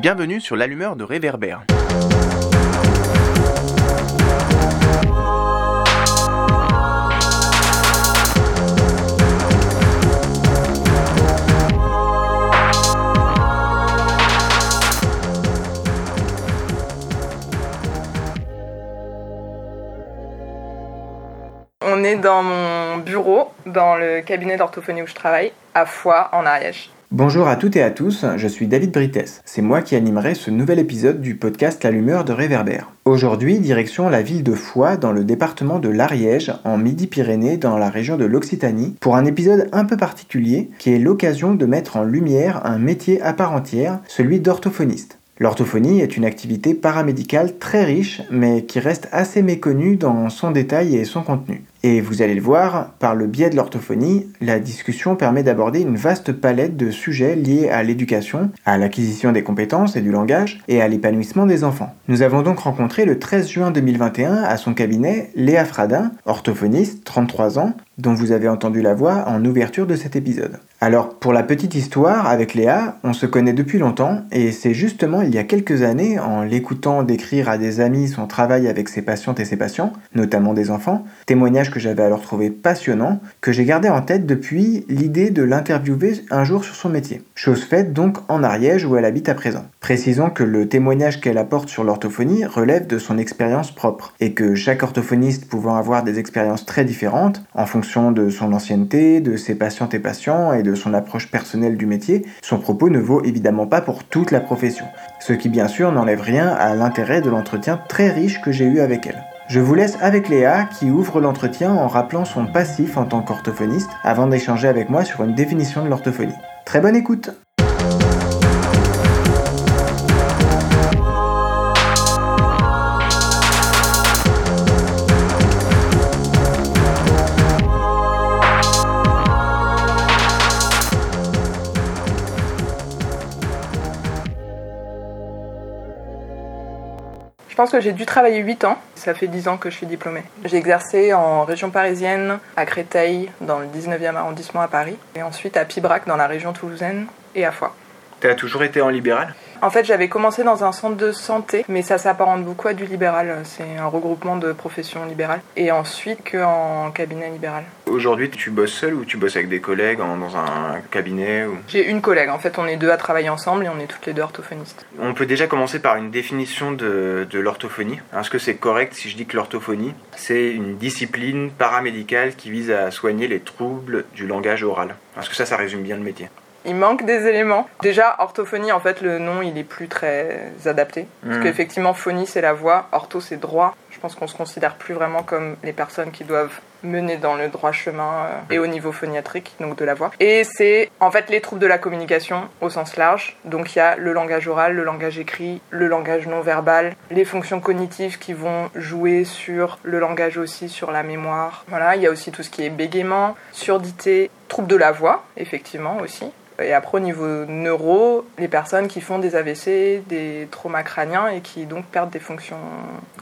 Bienvenue sur l'allumeur de réverbère. On est dans mon bureau, dans le cabinet d'orthophonie où je travaille, à Foix, en Ariège. Bonjour à toutes et à tous, je suis David Brites. C'est moi qui animerai ce nouvel épisode du podcast L'allumeur de Réverbère. Aujourd'hui, direction la ville de Foix, dans le département de l'Ariège, en Midi-Pyrénées, dans la région de l'Occitanie, pour un épisode un peu particulier qui est l'occasion de mettre en lumière un métier à part entière, celui d'orthophoniste. L'orthophonie est une activité paramédicale très riche, mais qui reste assez méconnue dans son détail et son contenu. Et vous allez le voir, par le biais de l'orthophonie, la discussion permet d'aborder une vaste palette de sujets liés à l'éducation, à l'acquisition des compétences et du langage, et à l'épanouissement des enfants. Nous avons donc rencontré le 13 juin 2021 à son cabinet Léa Fradin, orthophoniste, 33 ans, dont vous avez entendu la voix en ouverture de cet épisode. Alors, pour la petite histoire, avec Léa, on se connaît depuis longtemps, et c'est justement il y a quelques années, en l'écoutant décrire à des amis son travail avec ses patientes et ses patients, notamment des enfants, témoignage que j'avais alors trouvé passionnant, que j'ai gardé en tête depuis l'idée de l'interviewer un jour sur son métier. Chose faite donc en Ariège où elle habite à présent. Précisons que le témoignage qu'elle apporte sur l'orthophonie relève de son expérience propre, et que chaque orthophoniste pouvant avoir des expériences très différentes, en fonction de son ancienneté, de ses patientes et patients, et de son approche personnelle du métier, son propos ne vaut évidemment pas pour toute la profession. Ce qui bien sûr n'enlève rien à l'intérêt de l'entretien très riche que j'ai eu avec elle. Je vous laisse avec Léa qui ouvre l'entretien en rappelant son passif en tant qu'orthophoniste avant d'échanger avec moi sur une définition de l'orthophonie. Très bonne écoute pense que j'ai dû travailler 8 ans. Ça fait 10 ans que je suis diplômée. J'ai exercé en région parisienne, à Créteil, dans le 19e arrondissement à Paris, et ensuite à Pibrac, dans la région toulousaine, et à Foix. Tu as toujours été en libéral? En fait, j'avais commencé dans un centre de santé, mais ça s'apparente beaucoup à du libéral. C'est un regroupement de professions libérales. Et ensuite qu'en cabinet libéral. Aujourd'hui, tu bosses seul ou tu bosses avec des collègues dans un cabinet ou... J'ai une collègue, en fait, on est deux à travailler ensemble et on est toutes les deux orthophonistes. On peut déjà commencer par une définition de, de l'orthophonie. Est-ce que c'est correct si je dis que l'orthophonie, c'est une discipline paramédicale qui vise à soigner les troubles du langage oral? Est-ce que ça, ça résume bien le métier Il manque des éléments. Déjà, orthophonie, en fait, le nom, il est plus très adapté. Parce Mhm. qu'effectivement, phonie, c'est la voix, ortho, c'est droit. Je pense qu'on se considère plus vraiment comme les personnes qui doivent mener dans le droit chemin euh, et au niveau phoniatrique, donc de la voix. Et c'est en fait les troubles de la communication au sens large. Donc il y a le langage oral, le langage écrit, le langage non verbal, les fonctions cognitives qui vont jouer sur le langage aussi, sur la mémoire. Voilà, il y a aussi tout ce qui est bégaiement, surdité, troubles de la voix, effectivement aussi. Et après, au niveau neuro, les personnes qui font des AVC, des traumas crâniens et qui donc perdent des fonctions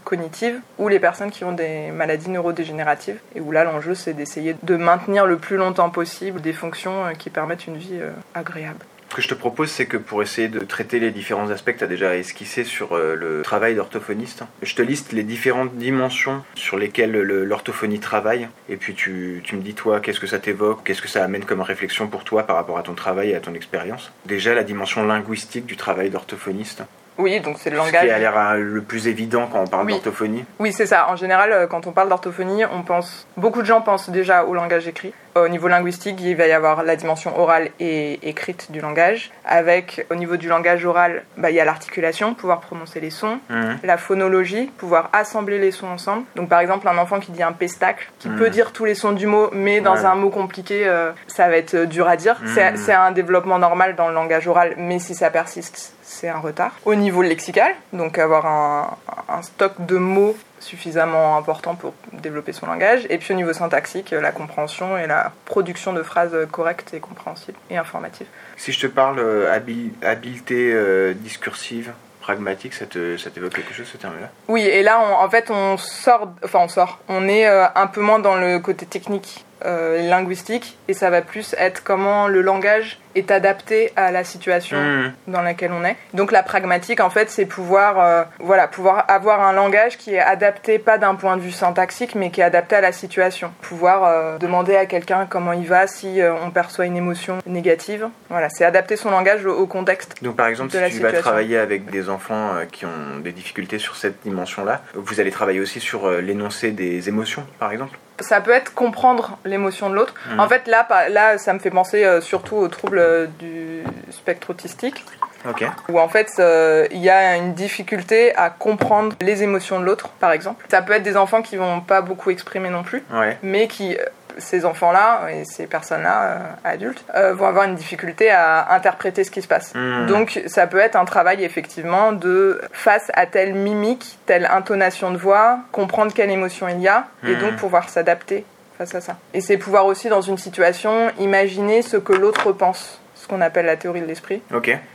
cognitives, ou les personnes qui ont des maladies neurodégénératives, et où là, l'enjeu, c'est d'essayer de maintenir le plus longtemps possible des fonctions euh, qui permettent une vie euh, agréable. Ce que je te propose, c'est que pour essayer de traiter les différents aspects que tu as déjà esquissé sur euh, le travail d'orthophoniste, je te liste les différentes dimensions sur lesquelles le- l'orthophonie travaille, et puis tu, tu me dis, toi, qu'est-ce que ça t'évoque, qu'est-ce que ça amène comme réflexion pour toi par rapport à ton travail et à ton expérience? Déjà, la dimension linguistique du travail d'orthophoniste, Oui, donc c'est le ce qui langage. a l'air euh, le plus évident quand on parle Oui. d'orthophonie. Oui, c'est ça. En général, euh, quand on parle d'orthophonie, on pense. Beaucoup de gens pensent déjà au langage écrit. Au niveau linguistique, il va y avoir la dimension orale et écrite du langage. Avec, au niveau du langage oral, bah, il y a l'articulation, pouvoir prononcer les sons. Mhm. La phonologie, pouvoir assembler les sons ensemble. Donc, par exemple, un enfant qui dit un pestacle, qui Mhm. peut dire tous les sons du mot, mais dans Ouais. un mot compliqué, euh, ça va être euh, dur à dire. Mhm. c'est un développement normal dans le langage oral, mais si ça persiste, c'est un retard. Au niveau lexical, donc avoir un, un stock de mots suffisamment important pour développer son langage. Et puis au niveau syntaxique, la compréhension et la production de phrases correctes et compréhensibles et informatives. Si je te parle euh, habi- habileté euh, discursive, pragmatique, ça t'évoque quelque chose ce terme-là? Oui, et là, on- en fait, on sort, enfin, on sort. On est euh, un peu moins dans le côté technique euh, linguistique et ça va plus être comment le langage est adapté à la situation Mmh. dans laquelle on est. Donc la pragmatique, en fait, c'est pouvoir, euh, voilà, pouvoir avoir un langage qui est adapté pas d'un point de vue syntaxique, mais qui est adapté à la situation. Pouvoir euh, demander à quelqu'un comment il va si on perçoit une émotion négative. Voilà, c'est adapter son langage au, au contexte. Donc par exemple, De si la tu vas travailler avec des enfants qui ont des difficultés sur cette dimension-là, vous allez travailler aussi sur l'énoncé des émotions, par exemple? Ça peut être comprendre l'émotion de l'autre. Mhm. En fait, là, là, ça me fait penser euh, surtout aux troubles euh, du spectre autistique. Ok. où en fait euh, il y a une difficulté à comprendre les émotions de l'autre, par exemple. Ça peut être des enfants qui vont pas beaucoup exprimer non plus, Ouais. mais qui ces enfants-là et ces personnes-là, euh, adultes, euh, vont avoir une difficulté à interpréter ce qui se passe. Mhm. Donc ça peut être un travail effectivement de face à telle mimique, telle intonation de voix, comprendre quelle émotion il y a et Mhm. donc pouvoir s'adapter face à ça. Et c'est pouvoir aussi dans une situation imaginer ce que l'autre pense, qu'on appelle la théorie de l'esprit.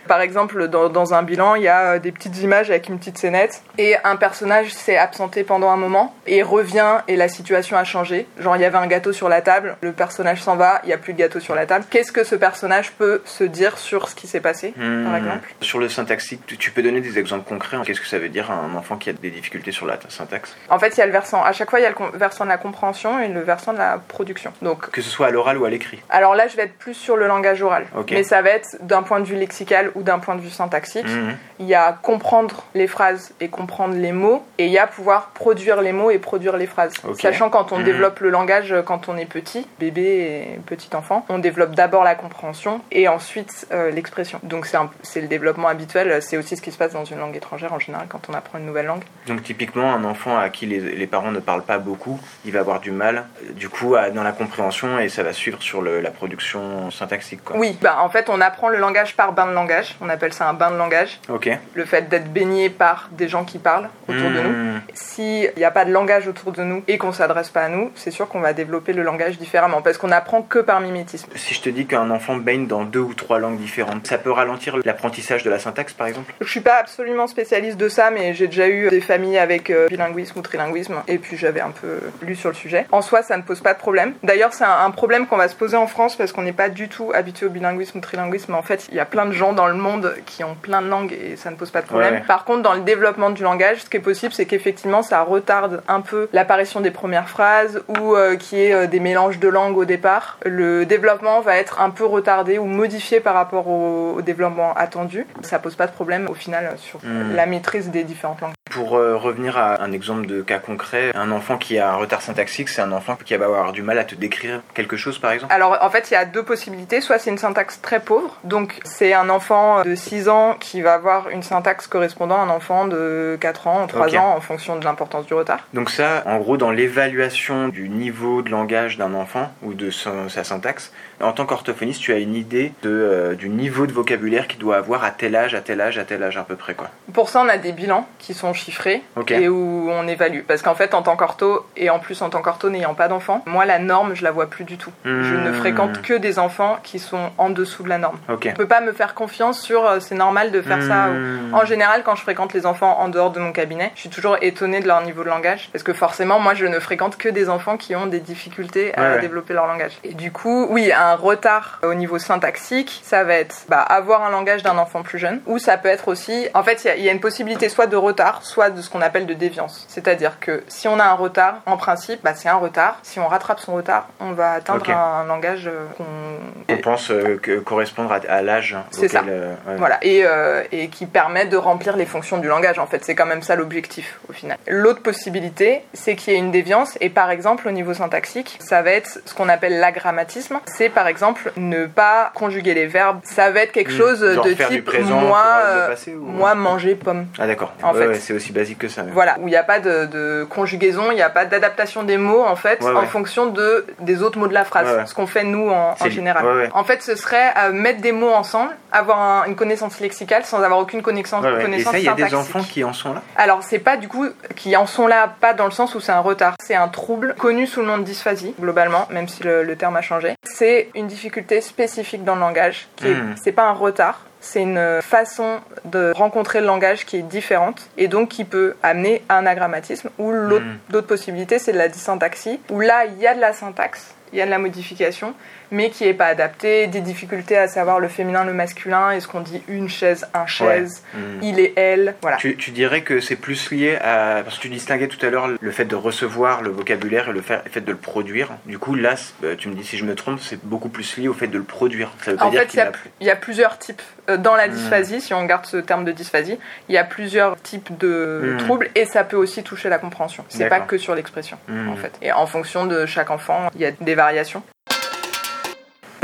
Par exemple, dans, dans un bilan, il y a euh, des petites images avec une petite scénette et un personnage s'est absenté pendant un moment et revient et la situation a changé. Genre, il y avait un gâteau sur la table, le personnage s'en va, il n'y a plus de gâteau sur la table. Qu'est-ce que ce personnage peut se dire sur ce qui s'est passé, par Hmm. exemple? Sur le syntaxique, tu- tu peux donner des exemples concrets Qu'est-ce que ça veut dire un enfant qui a des difficultés sur la syntaxe? En fait, il y a le versant, à chaque fois, il y a le versant de la compréhension et le versant de la production. Donc, Que ce soit à l'oral ou à l'écrit? alors là, je vais être plus sur le langage oral. Mais ça va être d'un point de vue lexical ou d'un point de vue syntaxique. Mhm. Il y a comprendre les phrases et comprendre les mots, et il y a pouvoir produire les mots et produire les phrases. Ok. Sachant quand on Mhm. développe le langage euh, quand on est petit, bébé et petit enfant, on développe d'abord la compréhension et ensuite euh, l'expression. Donc c'est le développement habituel, c'est aussi ce qui se passe dans une langue étrangère en général quand on apprend une nouvelle langue. Donc typiquement, un enfant à qui les, les parents ne parlent pas beaucoup, il va avoir du mal, euh, du coup, à- dans la compréhension et ça va suivre sur le- la production syntaxique. Quoi. Oui, bah, en fait on apprend le langage par bain de langage, on appelle ça un bain de langage, le fait d'être baigné par des gens qui parlent autour de nous. Mhm. S'il n'y a pas de langage autour de nous et qu'on s'adresse pas à nous, c'est sûr qu'on va développer le langage différemment parce qu'on apprend que par mimétisme. Si je te dis qu'un enfant baigne dans deux ou trois langues différentes, ça peut ralentir l'apprentissage de la syntaxe, par exemple? Je suis pas absolument spécialiste de ça, mais j'ai déjà eu des familles avec euh, bilinguisme ou trilinguisme et puis j'avais un peu lu sur le sujet. En soi, ça ne pose pas de problème. D'ailleurs, c'est un problème qu'on va se poser en France parce qu'on n'est pas du tout habitué au bilinguisme trilinguisme. En fait, il y a plein de gens dans le monde qui ont plein de langues et ça ne pose pas de problème. Ouais. Par contre, dans le développement du langage, ce qui est possible, c'est qu'effectivement, ça retarde un peu l'apparition des premières phrases ou euh, qu'il y ait euh, des mélanges de langues au départ. Le développement va être un peu retardé ou modifié par rapport au, au développement attendu. Ça pose pas de problème au final sur Hmm. la maîtrise des différentes langues. Pour euh, revenir à un exemple de cas concret, un enfant qui a un retard syntaxique, c'est un enfant qui va avoir du mal à te décrire quelque chose, par exemple? Alors en fait, il y a deux possibilités. Soit c'est une syntaxe très pauvre, donc c'est un enfant de 6 ans qui va avoir une syntaxe correspondant à un enfant de 4 ans, 3 Ok. ans, en fonction de l'importance du retard. Donc ça, en gros, dans l'évaluation du niveau de langage d'un enfant ou de son- sa syntaxe, en tant qu'orthophoniste, tu as une idée de, euh, du niveau de vocabulaire qu'il doit avoir à tel âge, à tel âge, à tel âge à peu près, quoi. Pour ça, on a des bilans qui sont et où on évalue. Parce qu'en fait, en tant qu'ortho, et en plus en tant qu'ortho n'ayant pas d'enfants, moi la norme, je la vois plus du tout. Je ne Hmm. fréquente que des enfants qui sont en dessous de la norme. Ok. Je peux pas me faire confiance sur euh, c'est normal de faire ça. ou- Hmm. En général, quand je fréquente les enfants en dehors de mon cabinet, je suis toujours étonnée de leur niveau de langage. Parce que forcément, moi, je ne fréquente que des enfants qui ont des difficultés à Ouais, ouais. développer leur langage. Et du coup, oui, un retard au niveau syntaxique, ça va être bah, avoir un langage d'un enfant plus jeune. Ou ça peut être aussi, en fait, il y y, a une possibilité soit de retard, soit de ce qu'on appelle de déviance. C'est-à-dire que si on a un retard, en principe, bah, c'est un retard. Si on rattrape son retard, on va atteindre un langage euh, qu'on On pense euh, que correspondre à, à l'âge C'est ça. euh, ouais. Voilà, et, euh, et qui permet de remplir les fonctions du langage, en fait. C'est quand même ça l'objectif, au final. L'autre possibilité, c'est qu'il y ait une déviance, et par exemple, au niveau syntaxique, ça va être ce qu'on appelle l'agrammatisme. C'est par exemple ne pas conjuguer les verbes. Ça va être quelque Hmm. chose Genre de type présent moi, ou- moi manger pomme. Ah d'accord. En Ouais, fait. ouais, c'est aussi basique que ça. Voilà, où il n'y a pas de, de conjugaison, il n'y a pas d'adaptation des mots en fait Ouais, en ouais. fonction de, des autres mots de la phrase, Ouais, ce qu'on fait nous en, général. En fait, ce serait euh, mettre des mots ensemble, avoir un- une connaissance lexicale sans avoir aucune connaissance, ouais. Et connaissance ça, il y a des enfants qui en sont là Alors, c'est pas du coup qui en sont là, pas dans le sens où c'est un retard. C'est un trouble connu sous le nom de dysphasie, globalement, même si le, le terme a changé. C'est une difficulté spécifique dans le langage. qui Hmm. C'est pas un retard. C'est une façon de rencontrer le langage qui est différente et donc qui peut amener à un agrammatisme. Ou l'autre Hmm. d'autres possibilités, c'est de la dysyntaxie, où là, il y a de la syntaxe il y a de la modification, mais qui n'est pas adaptée, des difficultés à savoir le féminin, le masculin, est-ce qu'on dit une chaise, un chaise, Mm. il et elle, voilà. Tu, tu dirais que c'est plus lié à. Parce que tu distinguais tout à l'heure le fait de recevoir le vocabulaire et le fait, de le produire. Du coup, là, euh, tu me dis si je me trompe, c'est beaucoup plus lié au fait de le produire. Ça veut pas En dire fait, il y, a, a- il y a plusieurs types. euh, Dans la Mm. dysphasie, si on garde ce terme de dysphasie, il y a plusieurs types de Mm. troubles et ça peut aussi toucher la compréhension. C'est pas que sur l'expression, en fait. Et en fonction de chaque enfant, il y a des variations.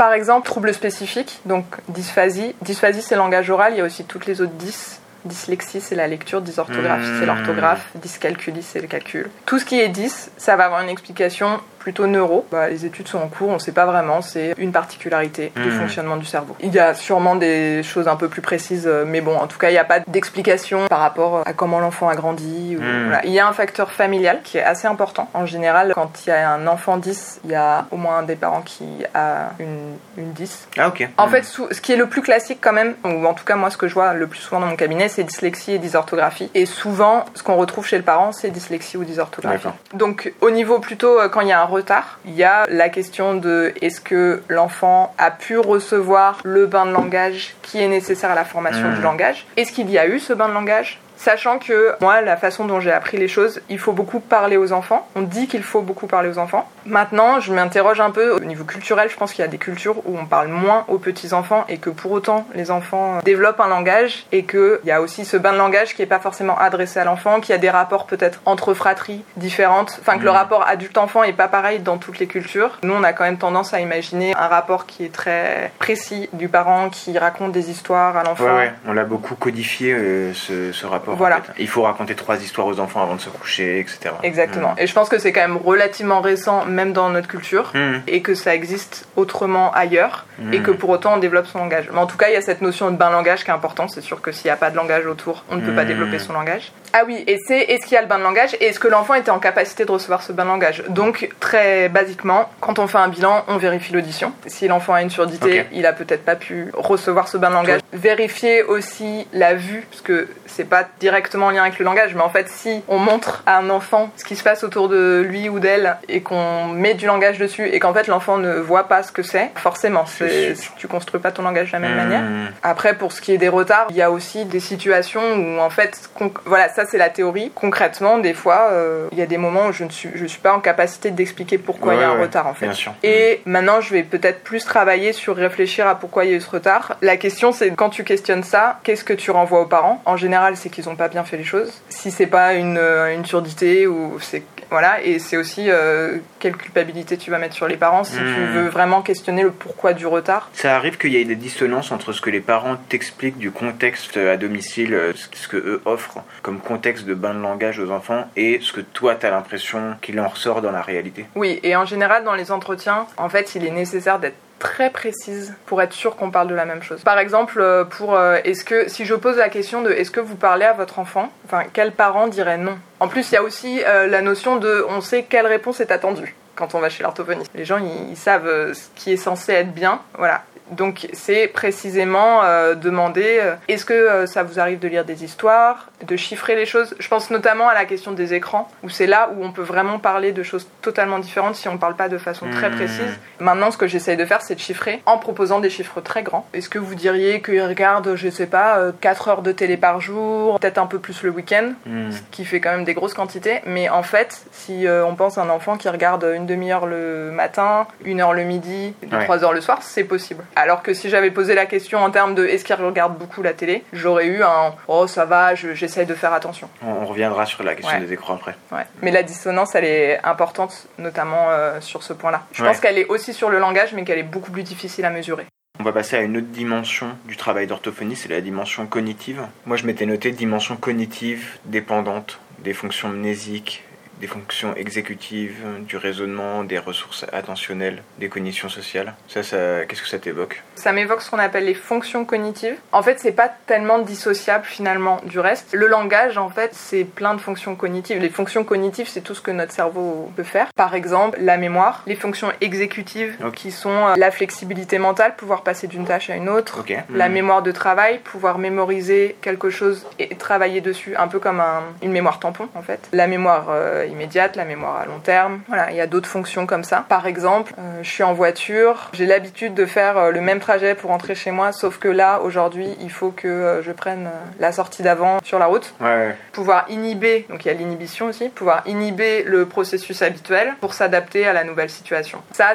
Par exemple, troubles spécifiques, donc dysphasie. Dysphasie, c'est le langage oral, il y a aussi toutes les autres dys. Dyslexie, c'est la lecture, dysorthographie, c'est Mm. l'orthographe, dyscalculie, c'est le calcul. Tout ce qui est dys, ça va avoir une explication plutôt neuro. Bah, les études sont en cours, on ne sait pas vraiment, c'est une particularité du Mm. fonctionnement du cerveau. Il y a sûrement des choses un peu plus précises, euh, mais bon, en tout cas, il n'y a pas d'explication par rapport à comment l'enfant a grandi. ou- voilà. Il y a un facteur familial qui est assez important. En général, quand il y a un enfant 10, il y a au moins un des parents qui a une, une 10. Ah, ok. En Mm. fait, ce qui est le plus classique quand même, ou en tout cas moi ce que je vois le plus souvent dans mon cabinet, c'est dyslexie et dysorthographie. Et souvent, ce qu'on retrouve chez le parent, c'est dyslexie ou dysorthographie. Donc au niveau plutôt euh, quand il y a un retard, il y a la question de est-ce que l'enfant a pu recevoir le bain de langage qui est nécessaire à la formation du langage? Est-ce qu'il y a eu ce bain de langage? Sachant que moi, la façon dont j'ai appris les choses, il faut beaucoup parler aux enfants. On dit qu'il faut beaucoup parler aux enfants. Maintenant, je m'interroge un peu au niveau culturel. Je pense qu'il y a des cultures où on parle moins aux petits enfants et que pour autant les enfants développent un langage et qu'il y a aussi ce bain de langage qui n'est pas forcément adressé à l'enfant, qu'il y a des rapports peut-être entre fratries différentes. Enfin, que le Mhm. rapport adulte-enfant est pas pareil dans toutes les cultures. Nous, on a quand même tendance à imaginer un rapport qui est très précis du parent qui raconte des histoires à l'enfant. Ouais, ouais, on l'a beaucoup codifié euh, ce, ce rapport. Voilà. fait. Il faut raconter trois histoires aux enfants avant de se coucher, etc. Exactement. Et je pense que c'est quand même relativement récent, même dans notre culture, Mm. et que ça existe autrement ailleurs, Mm. et que pour autant on développe son langage. Mais en tout cas, il y a cette notion de bain langage qui est importante. C'est sûr que s'il n'y a pas de langage autour, on ne peut pas Mm. développer son langage. Ah oui, et c'est est-ce qu'il y a le bain de langage et est-ce que l'enfant était en capacité de recevoir ce bain de langage? Donc, très basiquement, quand on fait un bilan, on vérifie l'audition. Si l'enfant a une surdité, il a peut-être pas pu recevoir ce bain de langage. Vérifier aussi la vue, parce que c'est pas directement en lien avec le langage, mais en fait, si on montre à un enfant ce qui se passe autour de lui ou d'elle et qu'on met du langage dessus et qu'en fait l'enfant ne voit pas ce que c'est, forcément, c'est- tu construis pas ton langage de la même Mm. manière. Après, pour ce qui est des retards, il y a aussi des situations où, en fait, voilà, ça c'est la théorie. Concrètement, des fois, euh, il y a des moments où je ne suis, je suis pas en capacité d'expliquer pourquoi il y a un ouais, retard, en fait. Bien sûr. Et maintenant, je vais peut-être plus travailler sur réfléchir à pourquoi il y a eu ce retard. La question, c'est quand tu questionnes ça, qu'est-ce que tu renvoies aux parents? En général, c'est qu'ils n'ont pas bien fait les choses. Si c'est pas une, euh, une surdité ou c'est voilà, et c'est aussi euh, quelle culpabilité tu vas mettre sur les parents si tu Hmm. veux vraiment questionner le pourquoi du retard. Ça arrive qu'il y ait des dissonances entre ce que les parents t'expliquent du contexte à domicile, euh, ce que eux offrent comme contexte de bain de langage aux enfants, et ce que toi t'as l'impression qu'il en ressort dans la réalité. Oui, et en général, dans les entretiens, en fait, il est nécessaire d'être très précise pour être sûr qu'on parle de la même chose. Par exemple, euh, pour euh, est-ce que si je pose la question de est-ce que vous parlez à votre enfant, enfin quel parent dirait non? En plus, il y a aussi euh, la notion de on sait quelle réponse est attendue quand on va chez l'orthophoniste. Les gens ils, ils savent ce qui est censé être bien, voilà. Donc c'est précisément euh, demander euh, est-ce que euh, ça vous arrive de lire des histoires, de chiffrer les choses? Je pense notamment à la question des écrans, où c'est là où on peut vraiment parler de choses totalement différentes si on ne parle pas de façon très Mmh. précise. Maintenant, ce que j'essaye de faire, c'est de chiffrer en proposant des chiffres très grands. Est-ce que vous diriez qu'ils regardent, je sais pas, euh, 4 heures de télé par jour, peut-être un peu plus le week-end? Hmm. qui fait quand même des grosses quantités. Mais en fait, si euh, on pense à un enfant qui regarde une demi-heure le matin, une heure le midi, et Ouais. trois heures le soir, c'est possible. Alors que si j'avais posé la question en termes de est-ce qu'il regarde beaucoup la télé, j'aurais eu un oh ça va, je- j'essaye de faire attention. On, on reviendra sur la question Ouais. des écrans après. Ouais. Mais la dissonance, elle est importante, notamment euh, sur ce point-là. Je Ouais. pense qu'elle est aussi sur le langage, mais qu'elle est beaucoup plus difficile à mesurer. On va passer à une autre dimension du travail d'orthophonie, c'est la dimension cognitive. Moi, je m'étais noté dimension cognitive dépendante des fonctions mnésiques, des fonctions exécutives, du raisonnement, des ressources attentionnelles, des cognitions sociales. Ça, ça qu'est-ce que ça t'évoque? Ça m'évoque ce qu'on appelle les fonctions cognitives. En fait, c'est pas tellement dissociable finalement du reste. Le langage, en fait, c'est plein de fonctions cognitives. Les fonctions cognitives, c'est tout ce que notre cerveau peut faire. Par exemple, la mémoire, les fonctions exécutives, qui sont euh, la flexibilité mentale, pouvoir passer d'une tâche à une autre. La Hmm. mémoire de travail, pouvoir mémoriser quelque chose et travailler dessus, un peu comme un- une mémoire tampon en fait. La mémoire euh, immédiate, la mémoire à long terme. Voilà, il y a d'autres fonctions comme ça. Par exemple, euh, je suis en voiture, j'ai l'habitude de faire euh, le même trajet pour rentrer chez moi, sauf que là, aujourd'hui, il faut que euh, je prenne la sortie d'avant sur la route. Ouais. Pouvoir inhiber, donc il y a l'inhibition aussi, pouvoir inhiber le processus habituel pour s'adapter à la nouvelle situation. Ça,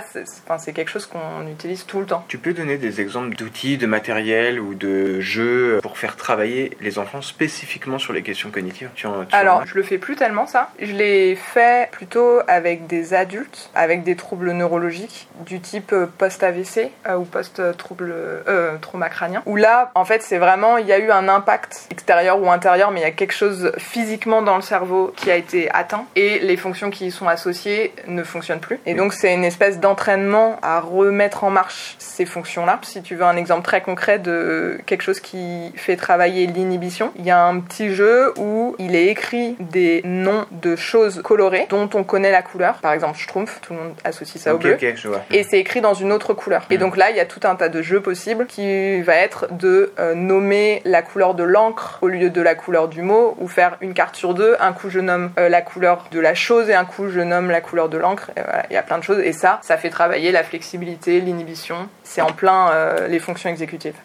c'est quelque chose qu'on utilise tout le temps. Tu peux donner des exemples d'outils, de matériel ou de jeux pour faire travailler les enfants spécifiquement sur les questions cognitives? Tu en, tu en Alors, as? je le fais plus tellement ça. Je l'ai fait plutôt avec des adultes avec des troubles neurologiques du type euh, post-AVC euh, ou post-trouble euh, trauma crânien. Où là, en fait, c'est vraiment, il y a eu un impact extérieur ou intérieur, mais il y a quelque chose physiquement dans le cerveau qui a été atteint et les fonctions qui y sont associées ne fonctionnent plus. Et donc, c'est une espèce d'entraînement à remettre en marche ces fonctions-là. Si tu veux un exemple très concret de quelque chose qui fait travailler l'inhibition, il y a un petit jeu où il est écrit des noms de choses colorées dont on connaît la couleur. Par exemple, Schtroumpf, tout le monde associe ça au bleu. ok, je vois. Et c'est écrit dans une autre couleur. Et Mm. donc là, il y a tout un tas de jeux possibles qui va être de euh, nommer la couleur de l'encre au lieu de la couleur du mot, ou faire une carte sur deux. Un coup, je nomme euh, la couleur de la chose et un coup, je nomme la couleur de l'encre. Voilà, Il y a plein de choses. Et ça, ça fait travailler la flexibilité, l'inhibition. C'est en plein euh, les fonctions exécutives.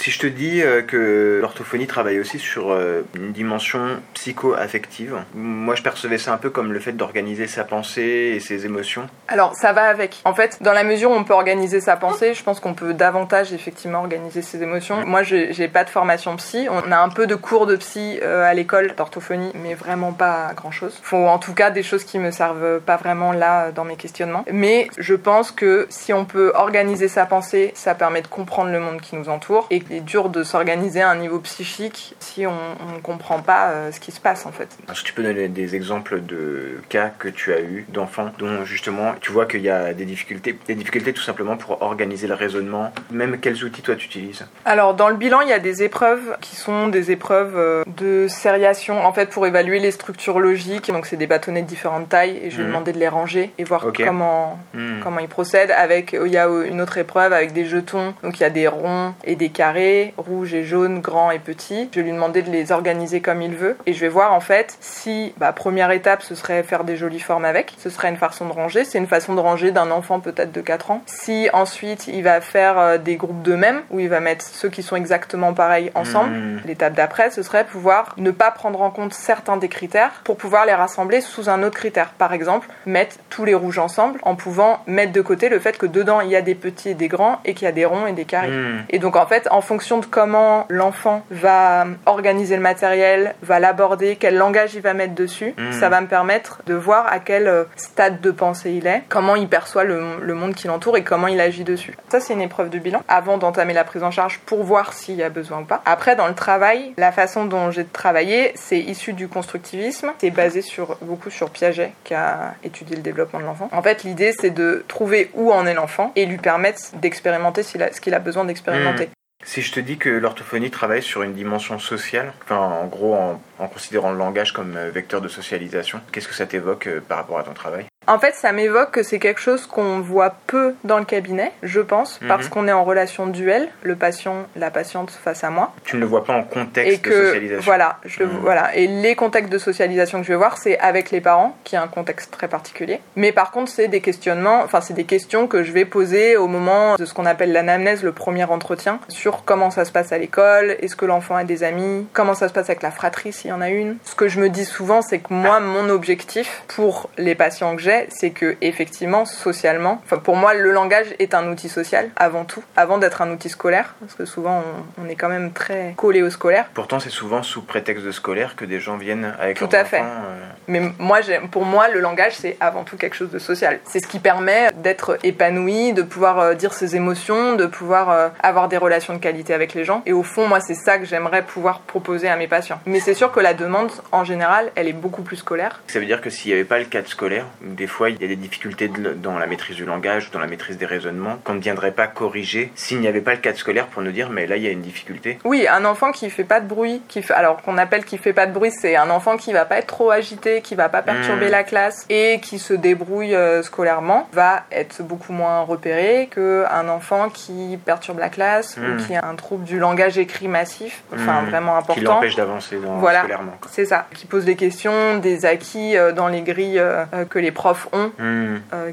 Si je te dis euh, que l'orthophonie travaille aussi sur euh, une dimension psycho-affective, moi je percevais ça un peu comme le fait d'organiser sa pensée et ses émotions. Alors, ça va avec. En fait, dans la mesure où on peut organiser sa pensée, je pense qu'on peut davantage effectivement organiser ses émotions. Moi, j'ai pas de formation psy. On a un peu de cours de psy euh, à l'école d'orthophonie, mais vraiment pas grand chose. Faut en tout cas des choses qui me servent pas vraiment là dans mes questionnements. Mais je pense que si on peut organiser sa pensée, ça permet de comprendre le monde qui nous entoure. Et il est dur de s'organiser à un niveau psychique si on ne comprend pas euh, ce qui se passe en fait. Est-ce que tu peux donner des exemples de cas que tu as eu d'enfants dont justement tu vois qu'il y a des difficultés, des difficultés tout simplement pour organiser le raisonnement, même quels outils toi tu utilises? Alors dans le bilan, il y a des épreuves qui sont des épreuves euh, de sériation en fait pour évaluer les structures logiques. Donc c'est des bâtonnets de différentes tailles et je vais Mhm. demander de les ranger et voir comment Hmm. comment ils procèdent. Avec il y a une autre épreuve avec des jetons. Donc il y a des ronds et des carrés, rouges et jaunes, grands et petits. Je vais lui demander de les organiser comme il veut et je vais voir en fait si bah, première étape ce serait faire des jolies formes avec. Ce serait une façon de ranger. C'est une façon de ranger d'un enfant peut-être de 4 ans. Si ensuite il va faire euh, des groupes d'eux-mêmes où il va mettre ceux qui sont exactement pareils ensemble. Hmm. L'étape d'après, ce serait pouvoir ne pas prendre en compte certains des critères pour pouvoir les rassembler sous un autre critère. Par exemple, mettre tous les rouges ensemble en pouvant mettre de côté le fait que dedans il y a des petits et des grands et qu'il y a des ronds et des carrés. Hmm. Et donc en fait, en fonction de comment l'enfant va organiser le matériel, va l'aborder, quel langage il va mettre dessus, Mhm. ça va me permettre de voir à quel euh, stade de pensée il est, comment il perçoit le, le monde qui l'entoure et comment il agit dessus. Ça c'est une épreuve de bilan avant d'entamer la prise en charge pour voir s'il y a besoin ou pas. Après dans le travail, la façon dont j'ai travaillé, c'est issu du constructivisme, c'est basé sur beaucoup sur Piaget qui a étudié le développement de l'enfant. En fait, l'idée c'est de trouver où en est l'enfant et lui permettre d'expérimenter ce qu'il a besoin d'expérimenter. Si je te dis que l'orthophonie travaille sur une dimension sociale, enfin en gros en, en considérant le langage comme euh, vecteur de socialisation, qu'est-ce que ça t'évoque euh, par rapport à ton travail? En fait, ça m'évoque que c'est quelque chose qu'on voit peu dans le cabinet, je pense, Mhm. parce qu'on est en relation duel, le patient, la patiente face à moi, Tu ne le vois pas en contexte et de que socialisation. voilà, je le- Mhm. voilà, et les contextes de socialisation que je vais voir, c'est avec les parents, qui est un contexte très particulier. Mais par contre, c'est des questionnements, enfin c'est des questions que je vais poser au moment de ce qu'on appelle l'anamnèse, le premier entretien, sur comment ça se passe à l'école, est-ce que l'enfant a des amis, comment ça se passe avec la fratrie s'il y en a une. Ce que je me dis souvent, c'est que moi, mon objectif pour les patients que j'ai, c'est que effectivement, socialement, enfin pour moi, le langage est un outil social avant tout, avant d'être un outil scolaire, parce que souvent on, on est quand même très collé au scolaire. Pourtant, c'est souvent sous prétexte de scolaire que des gens viennent avec Tout leurs à fait. euh, Mais moi, pour moi, le langage, c'est avant tout quelque chose de social. C'est ce qui permet d'être épanoui, de pouvoir euh, dire ses émotions, de pouvoir euh, avoir des relations de qualité avec les gens. Et au fond, moi, c'est ça que j'aimerais pouvoir proposer à mes patients. Mais c'est sûr que la demande, en général, elle est beaucoup plus scolaire. Ça veut dire que s'il n'y avait pas le cadre scolaire, des fois il y a des difficultés dans la maîtrise du langage ou dans la maîtrise des raisonnements qu'on ne viendrait pas corriger s'il n'y avait pas le cadre scolaire pour nous dire mais là il y a une difficulté. Oui, un enfant qui fait pas de bruit, qui fait, alors qu'on appelle qui fait pas de bruit, c'est un enfant qui va pas être trop agité, qui va pas perturber hmm. la classe et qui se débrouille euh, scolairement va être beaucoup moins repéré que un enfant qui perturbe la classe ou hmm. qui a un trouble du langage écrit massif, enfin hmm. vraiment important. Qui l'empêche d'avancer voilà, scolairement. C'est ça, qui pose des questions, des acquis euh, dans les grilles euh, que les profs ont,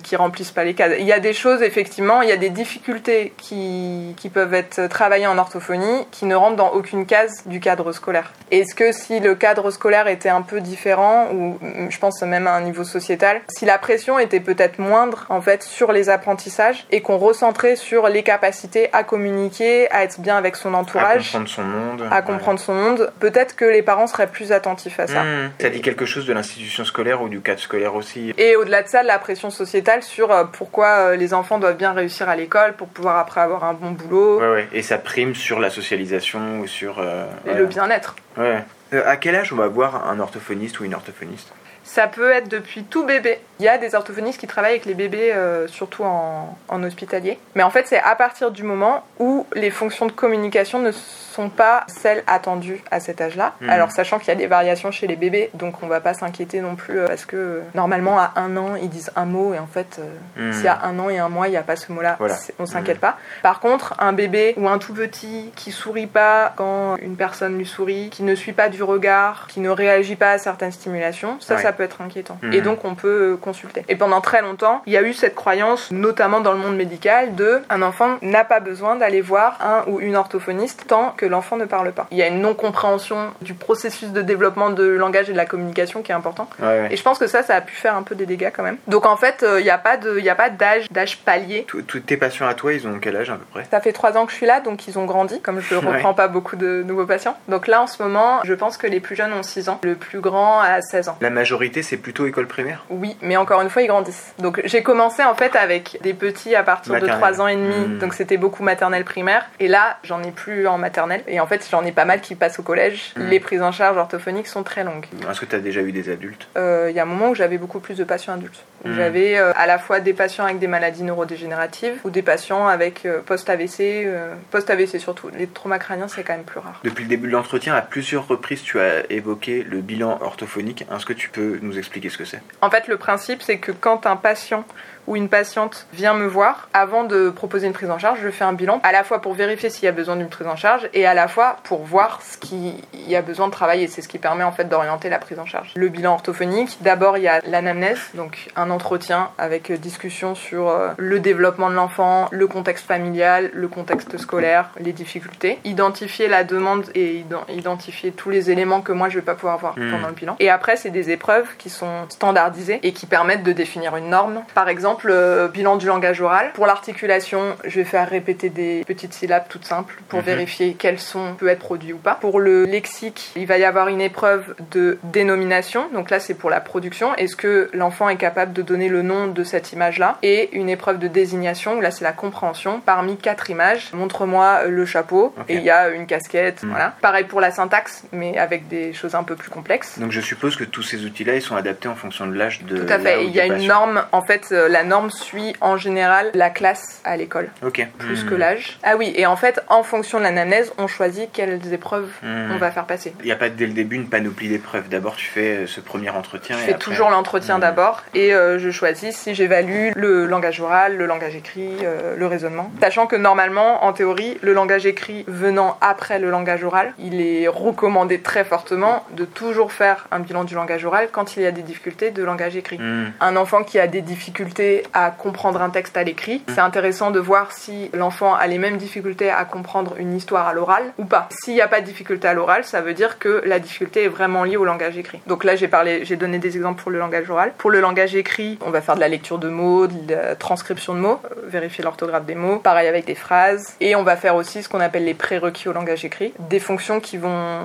qui remplissent pas les cadres. Il y a des choses effectivement, il y a des difficultés qui, qui peuvent être travaillées en orthophonie qui ne rentrent dans aucune case du cadre scolaire. Est-ce que si le cadre scolaire était un peu différent, ou mm, je pense même à un niveau sociétal, si la pression était peut-être moindre en fait sur les apprentissages et qu'on recentrait sur les capacités à communiquer, à être bien avec son entourage, à comprendre son monde, à comprendre son monde, peut-être que les parents seraient plus attentifs à ça. Mmh. Ça dit quelque chose de l'institution scolaire ou du cadre scolaire aussi. Et au-delà de ça, la pression sociétale sur euh, pourquoi euh, les enfants doivent bien réussir à l'école pour pouvoir après avoir un bon boulot. Ouais, ouais. Et ça prime sur la socialisation ou sur. Euh, et le bien-être. Ouais. à quel âge on va voir un orthophoniste ou une orthophoniste? Ça peut être depuis tout bébé. Il y a des orthophonistes qui travaillent avec les bébés, euh, surtout en, en, hospitalier. Mais en fait, c'est à partir du moment où les fonctions de communication ne sont pas celles attendues à cet âge-là. Hmm. Alors, sachant qu'il y a des variations chez les bébés, donc on va pas s'inquiéter non plus euh, parce que euh, normalement, à un an, ils disent un mot et en fait, hmm. s'il y a un an et un mois, il n'y a pas ce mot-là, on s'inquiète hmm. pas. Par contre, un bébé ou un tout petit qui sourit pas quand une personne lui sourit, qui ne suit pas du regard, qui ne réagit pas à certaines stimulations, ça, ça peut être inquiétant. Mhm. Et donc on peut consulter. Et pendant très longtemps, il y a eu cette croyance, notamment dans le monde médical, de un enfant n'a pas besoin d'aller voir un ou une orthophoniste tant que l'enfant ne parle pas. Il y a une non-compréhension du processus de développement de langage et de la communication qui est important. Et je pense que ça, ça a pu faire un peu des dégâts quand même. Donc en fait, euh, il n'y pas a pas d'âge, d'âge palier. Tous tes patients à toi, ils ont quel âge à peu près? Ça fait trois ans que je suis là, donc ils ont grandi. Comme je ne reprends pas beaucoup de nouveaux patients. Donc là, en ce moment, je pense que les plus jeunes ont 6 ans, le plus grand a 16 ans. La majorité c'est plutôt école primaire Oui, mais encore une fois, ils grandissent. Donc j'ai commencé en fait avec des petits à partir de 3 ans et demi, hmm. donc c'était beaucoup maternelle primaire. Et là, j'en ai plus en maternelle. Et en fait, j'en ai pas mal qui passent au collège. Hmm. Les prises en charge orthophoniques sont très longues. Est-ce que tu as déjà eu des adultes? Euh, Il y a un moment où j'avais beaucoup plus de patients adultes. Hmm. J'avais euh, à la fois des patients avec des maladies neurodégénératives ou des patients avec euh, post-AVC, post-AVC surtout. Les traumas crâniens, c'est quand même plus rare. Depuis le début de l'entretien, à plusieurs reprises, tu as évoqué le bilan orthophonique. Est-ce que tu peux nous expliquer ce que c'est? En fait, le principe, c'est que quand un patient ou une patiente vient me voir, avant de proposer une prise en charge, je fais un bilan, à la fois pour vérifier s'il y a besoin d'une prise en charge et à la fois pour voir ce qu'il y a besoin de travailler. C'est ce qui permet en fait d'orienter la prise en charge. Le bilan orthophonique, d'abord il y a l'anamnèse, donc un entretien avec discussion sur euh, le développement de l'enfant, le contexte familial, le contexte scolaire, les difficultés, identifier la demande et identifier tous les éléments que moi je vais pas pouvoir voir hmm. pendant le bilan. Et après c'est des épreuves qui sont standardisées et qui permettent de définir une norme. Par exemple, le euh, bilan du langage oral. Pour l'articulation, je vais faire répéter des petites syllabes toutes simples pour mhm. vérifier quel son peut être produit ou pas. Pour le lexique, il va y avoir une épreuve de dénomination. Donc là, c'est pour la production. Est-ce que l'enfant est capable de donner le nom de cette image-là? Et une épreuve de désignation. Là, c'est la compréhension. Parmi quatre images, montre-moi le chapeau et il y a une casquette. Mhm. Voilà. Pareil pour la syntaxe, mais avec des choses un peu plus complexes. Donc je suppose que tous ces outils-là, ils sont adaptés en fonction de l'âge de. Tout à fait. Il y a une norme. En fait, euh, la norme suit en général la classe à l'école. Ok. Plus que hmm. l'âge. Ah oui, et en fait, en fonction de l'anamnèse, on choisit quelles épreuves hmm. on va faire passer. Il n'y a pas dès le début une panoplie d'épreuves. D'abord, tu fais euh, ce premier entretien. Je fais toujours l'entretien hmm. d'abord et euh, je choisis si j'évalue le langage oral, le langage écrit, euh, le raisonnement. Sachant que normalement, en théorie, le langage écrit venant après le langage oral, il est recommandé très fortement de toujours faire un bilan du langage oral quand il y a des difficultés de langage écrit. Un enfant qui a des difficultés à comprendre un texte à l'écrit. C'est intéressant de voir si l'enfant a les mêmes difficultés à comprendre une histoire à l'oral ou pas. S'il n'y a pas de difficulté à l'oral, ça veut dire que la difficulté est vraiment liée au langage écrit. Donc là, j'ai parlé, j'ai donné des exemples pour le langage oral. Pour le langage écrit, on va faire de la lecture de mots, de la transcription de mots, euh, vérifier l'orthographe des mots, pareil avec des phrases. Et on va faire aussi ce qu'on appelle les prérequis au langage écrit, des fonctions qui vont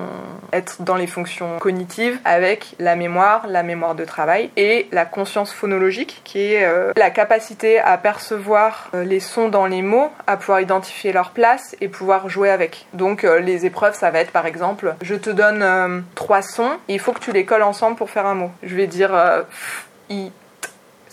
être dans les fonctions cognitives avec la mémoire, la mémoire de travail et la conscience phonologique qui est euh, la capacité à percevoir euh, les sons dans les mots, à pouvoir identifier leur place et pouvoir jouer avec. Donc euh, les épreuves, ça va être par exemple, je te donne euh, trois sons, il faut que tu les colles ensemble pour faire un mot. Je vais dire i,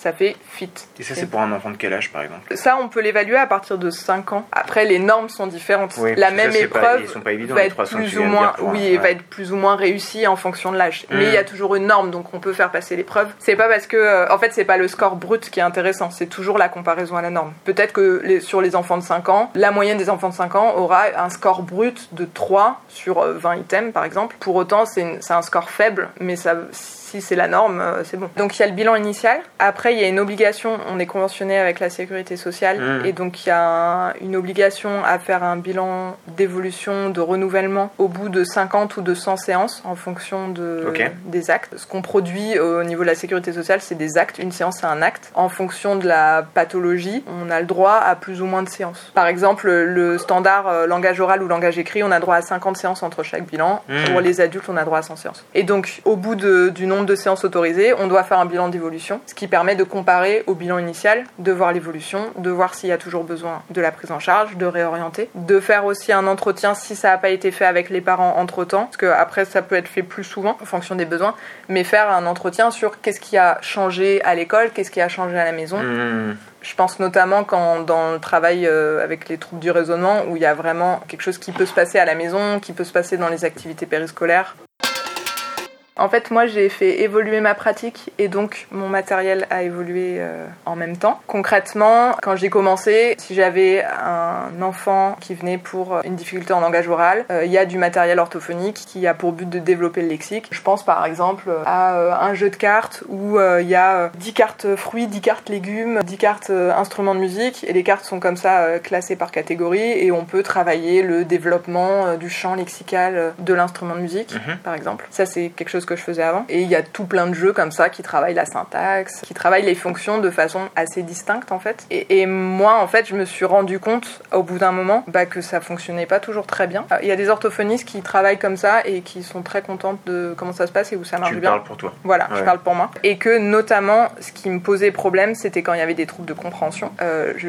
ça fait fit. Et ça, c'est pour un enfant de quel âge, par exemple? Ça, on peut l'évaluer à partir de 5 ans. Après, les normes sont différentes. Oui, la même ça, pas- épreuve ils sont pas évidents, va être 300 que plus ou moins, oui, ouais. va être plus ou moins réussi en fonction de l'âge. Mais Mm. il y a toujours une norme, donc on peut faire passer l'épreuve. C'est pas parce que, euh, en fait, c'est pas le score brut qui est intéressant, c'est toujours la comparaison à la norme. Peut-être que les- sur les enfants de 5 ans, la moyenne des enfants de 5 ans aura un score brut de 3 sur euh, 20 items, par exemple. Pour autant, c'est un score faible, mais ça, si c'est la norme, euh, c'est bon. Donc il y a le bilan initial. Après, il y a une obligation, on est conventionné avec la sécurité sociale, Mm. et donc il y a un- une obligation à faire un bilan d'évolution, de renouvellement au bout de 50 ou de 100 séances en fonction de, des actes. Ce qu'on produit au niveau de la sécurité sociale, c'est des actes. Une séance, c'est un acte. En fonction de la pathologie, on a le droit à plus ou moins de séances. Par exemple, le standard euh, langage oral ou langage écrit, on a droit à 50 séances entre chaque bilan. Mm. Pour les adultes, on a droit à 100 séances. Et donc, au bout de- du nombre de séances autorisées, on doit faire un bilan d'évolution, ce qui permet de comparer au bilan initial, de voir l'évolution, de voir s'il y a toujours besoin de la prise en charge, de réorienter, de faire aussi un entretien si ça n'a pas été fait avec les parents entre temps, parce que après ça peut être fait plus souvent en fonction des besoins, mais faire un entretien sur qu'est-ce qui a changé à l'école, qu'est-ce qui a changé à la maison, Hmm. je pense notamment quand dans le travail euh, avec les troubles du raisonnement où il y a vraiment quelque chose qui peut se passer à la maison, qui peut se passer dans les activités périscolaires. En fait, moi, j'ai fait évoluer ma pratique et donc mon matériel a évolué euh, en même temps. Concrètement, quand j'ai commencé, si j'avais un enfant qui venait pour une difficulté en langage oral, euh, il y a du matériel orthophonique qui a pour but de développer le lexique. Je pense par exemple à euh, un jeu de cartes où euh, il y a euh, 10 cartes fruits, 10 cartes légumes, 10 cartes euh, instruments de musique et les cartes sont comme ça euh, classées par catégorie et on peut travailler le développement euh, du champ lexical euh, de l'instrument de musique Mhm. par exemple. Ça c'est quelque chose que je faisais avant. Et il y a tout plein de jeux comme ça qui travaillent la syntaxe, qui travaillent les fonctions de façon assez distincte en fait. Et, et moi en fait je me suis rendu compte au bout d'un moment bah, que ça fonctionnait pas toujours très bien. Euh, Il y a des orthophonistes qui travaillent comme ça et qui sont très contentes de comment ça se passe et où ça marche Tu bien. parles pour toi. Voilà, je parle pour moi. Et que notamment, ce qui me posait problème, c'était quand il y avait des troubles de compréhension. Euh, je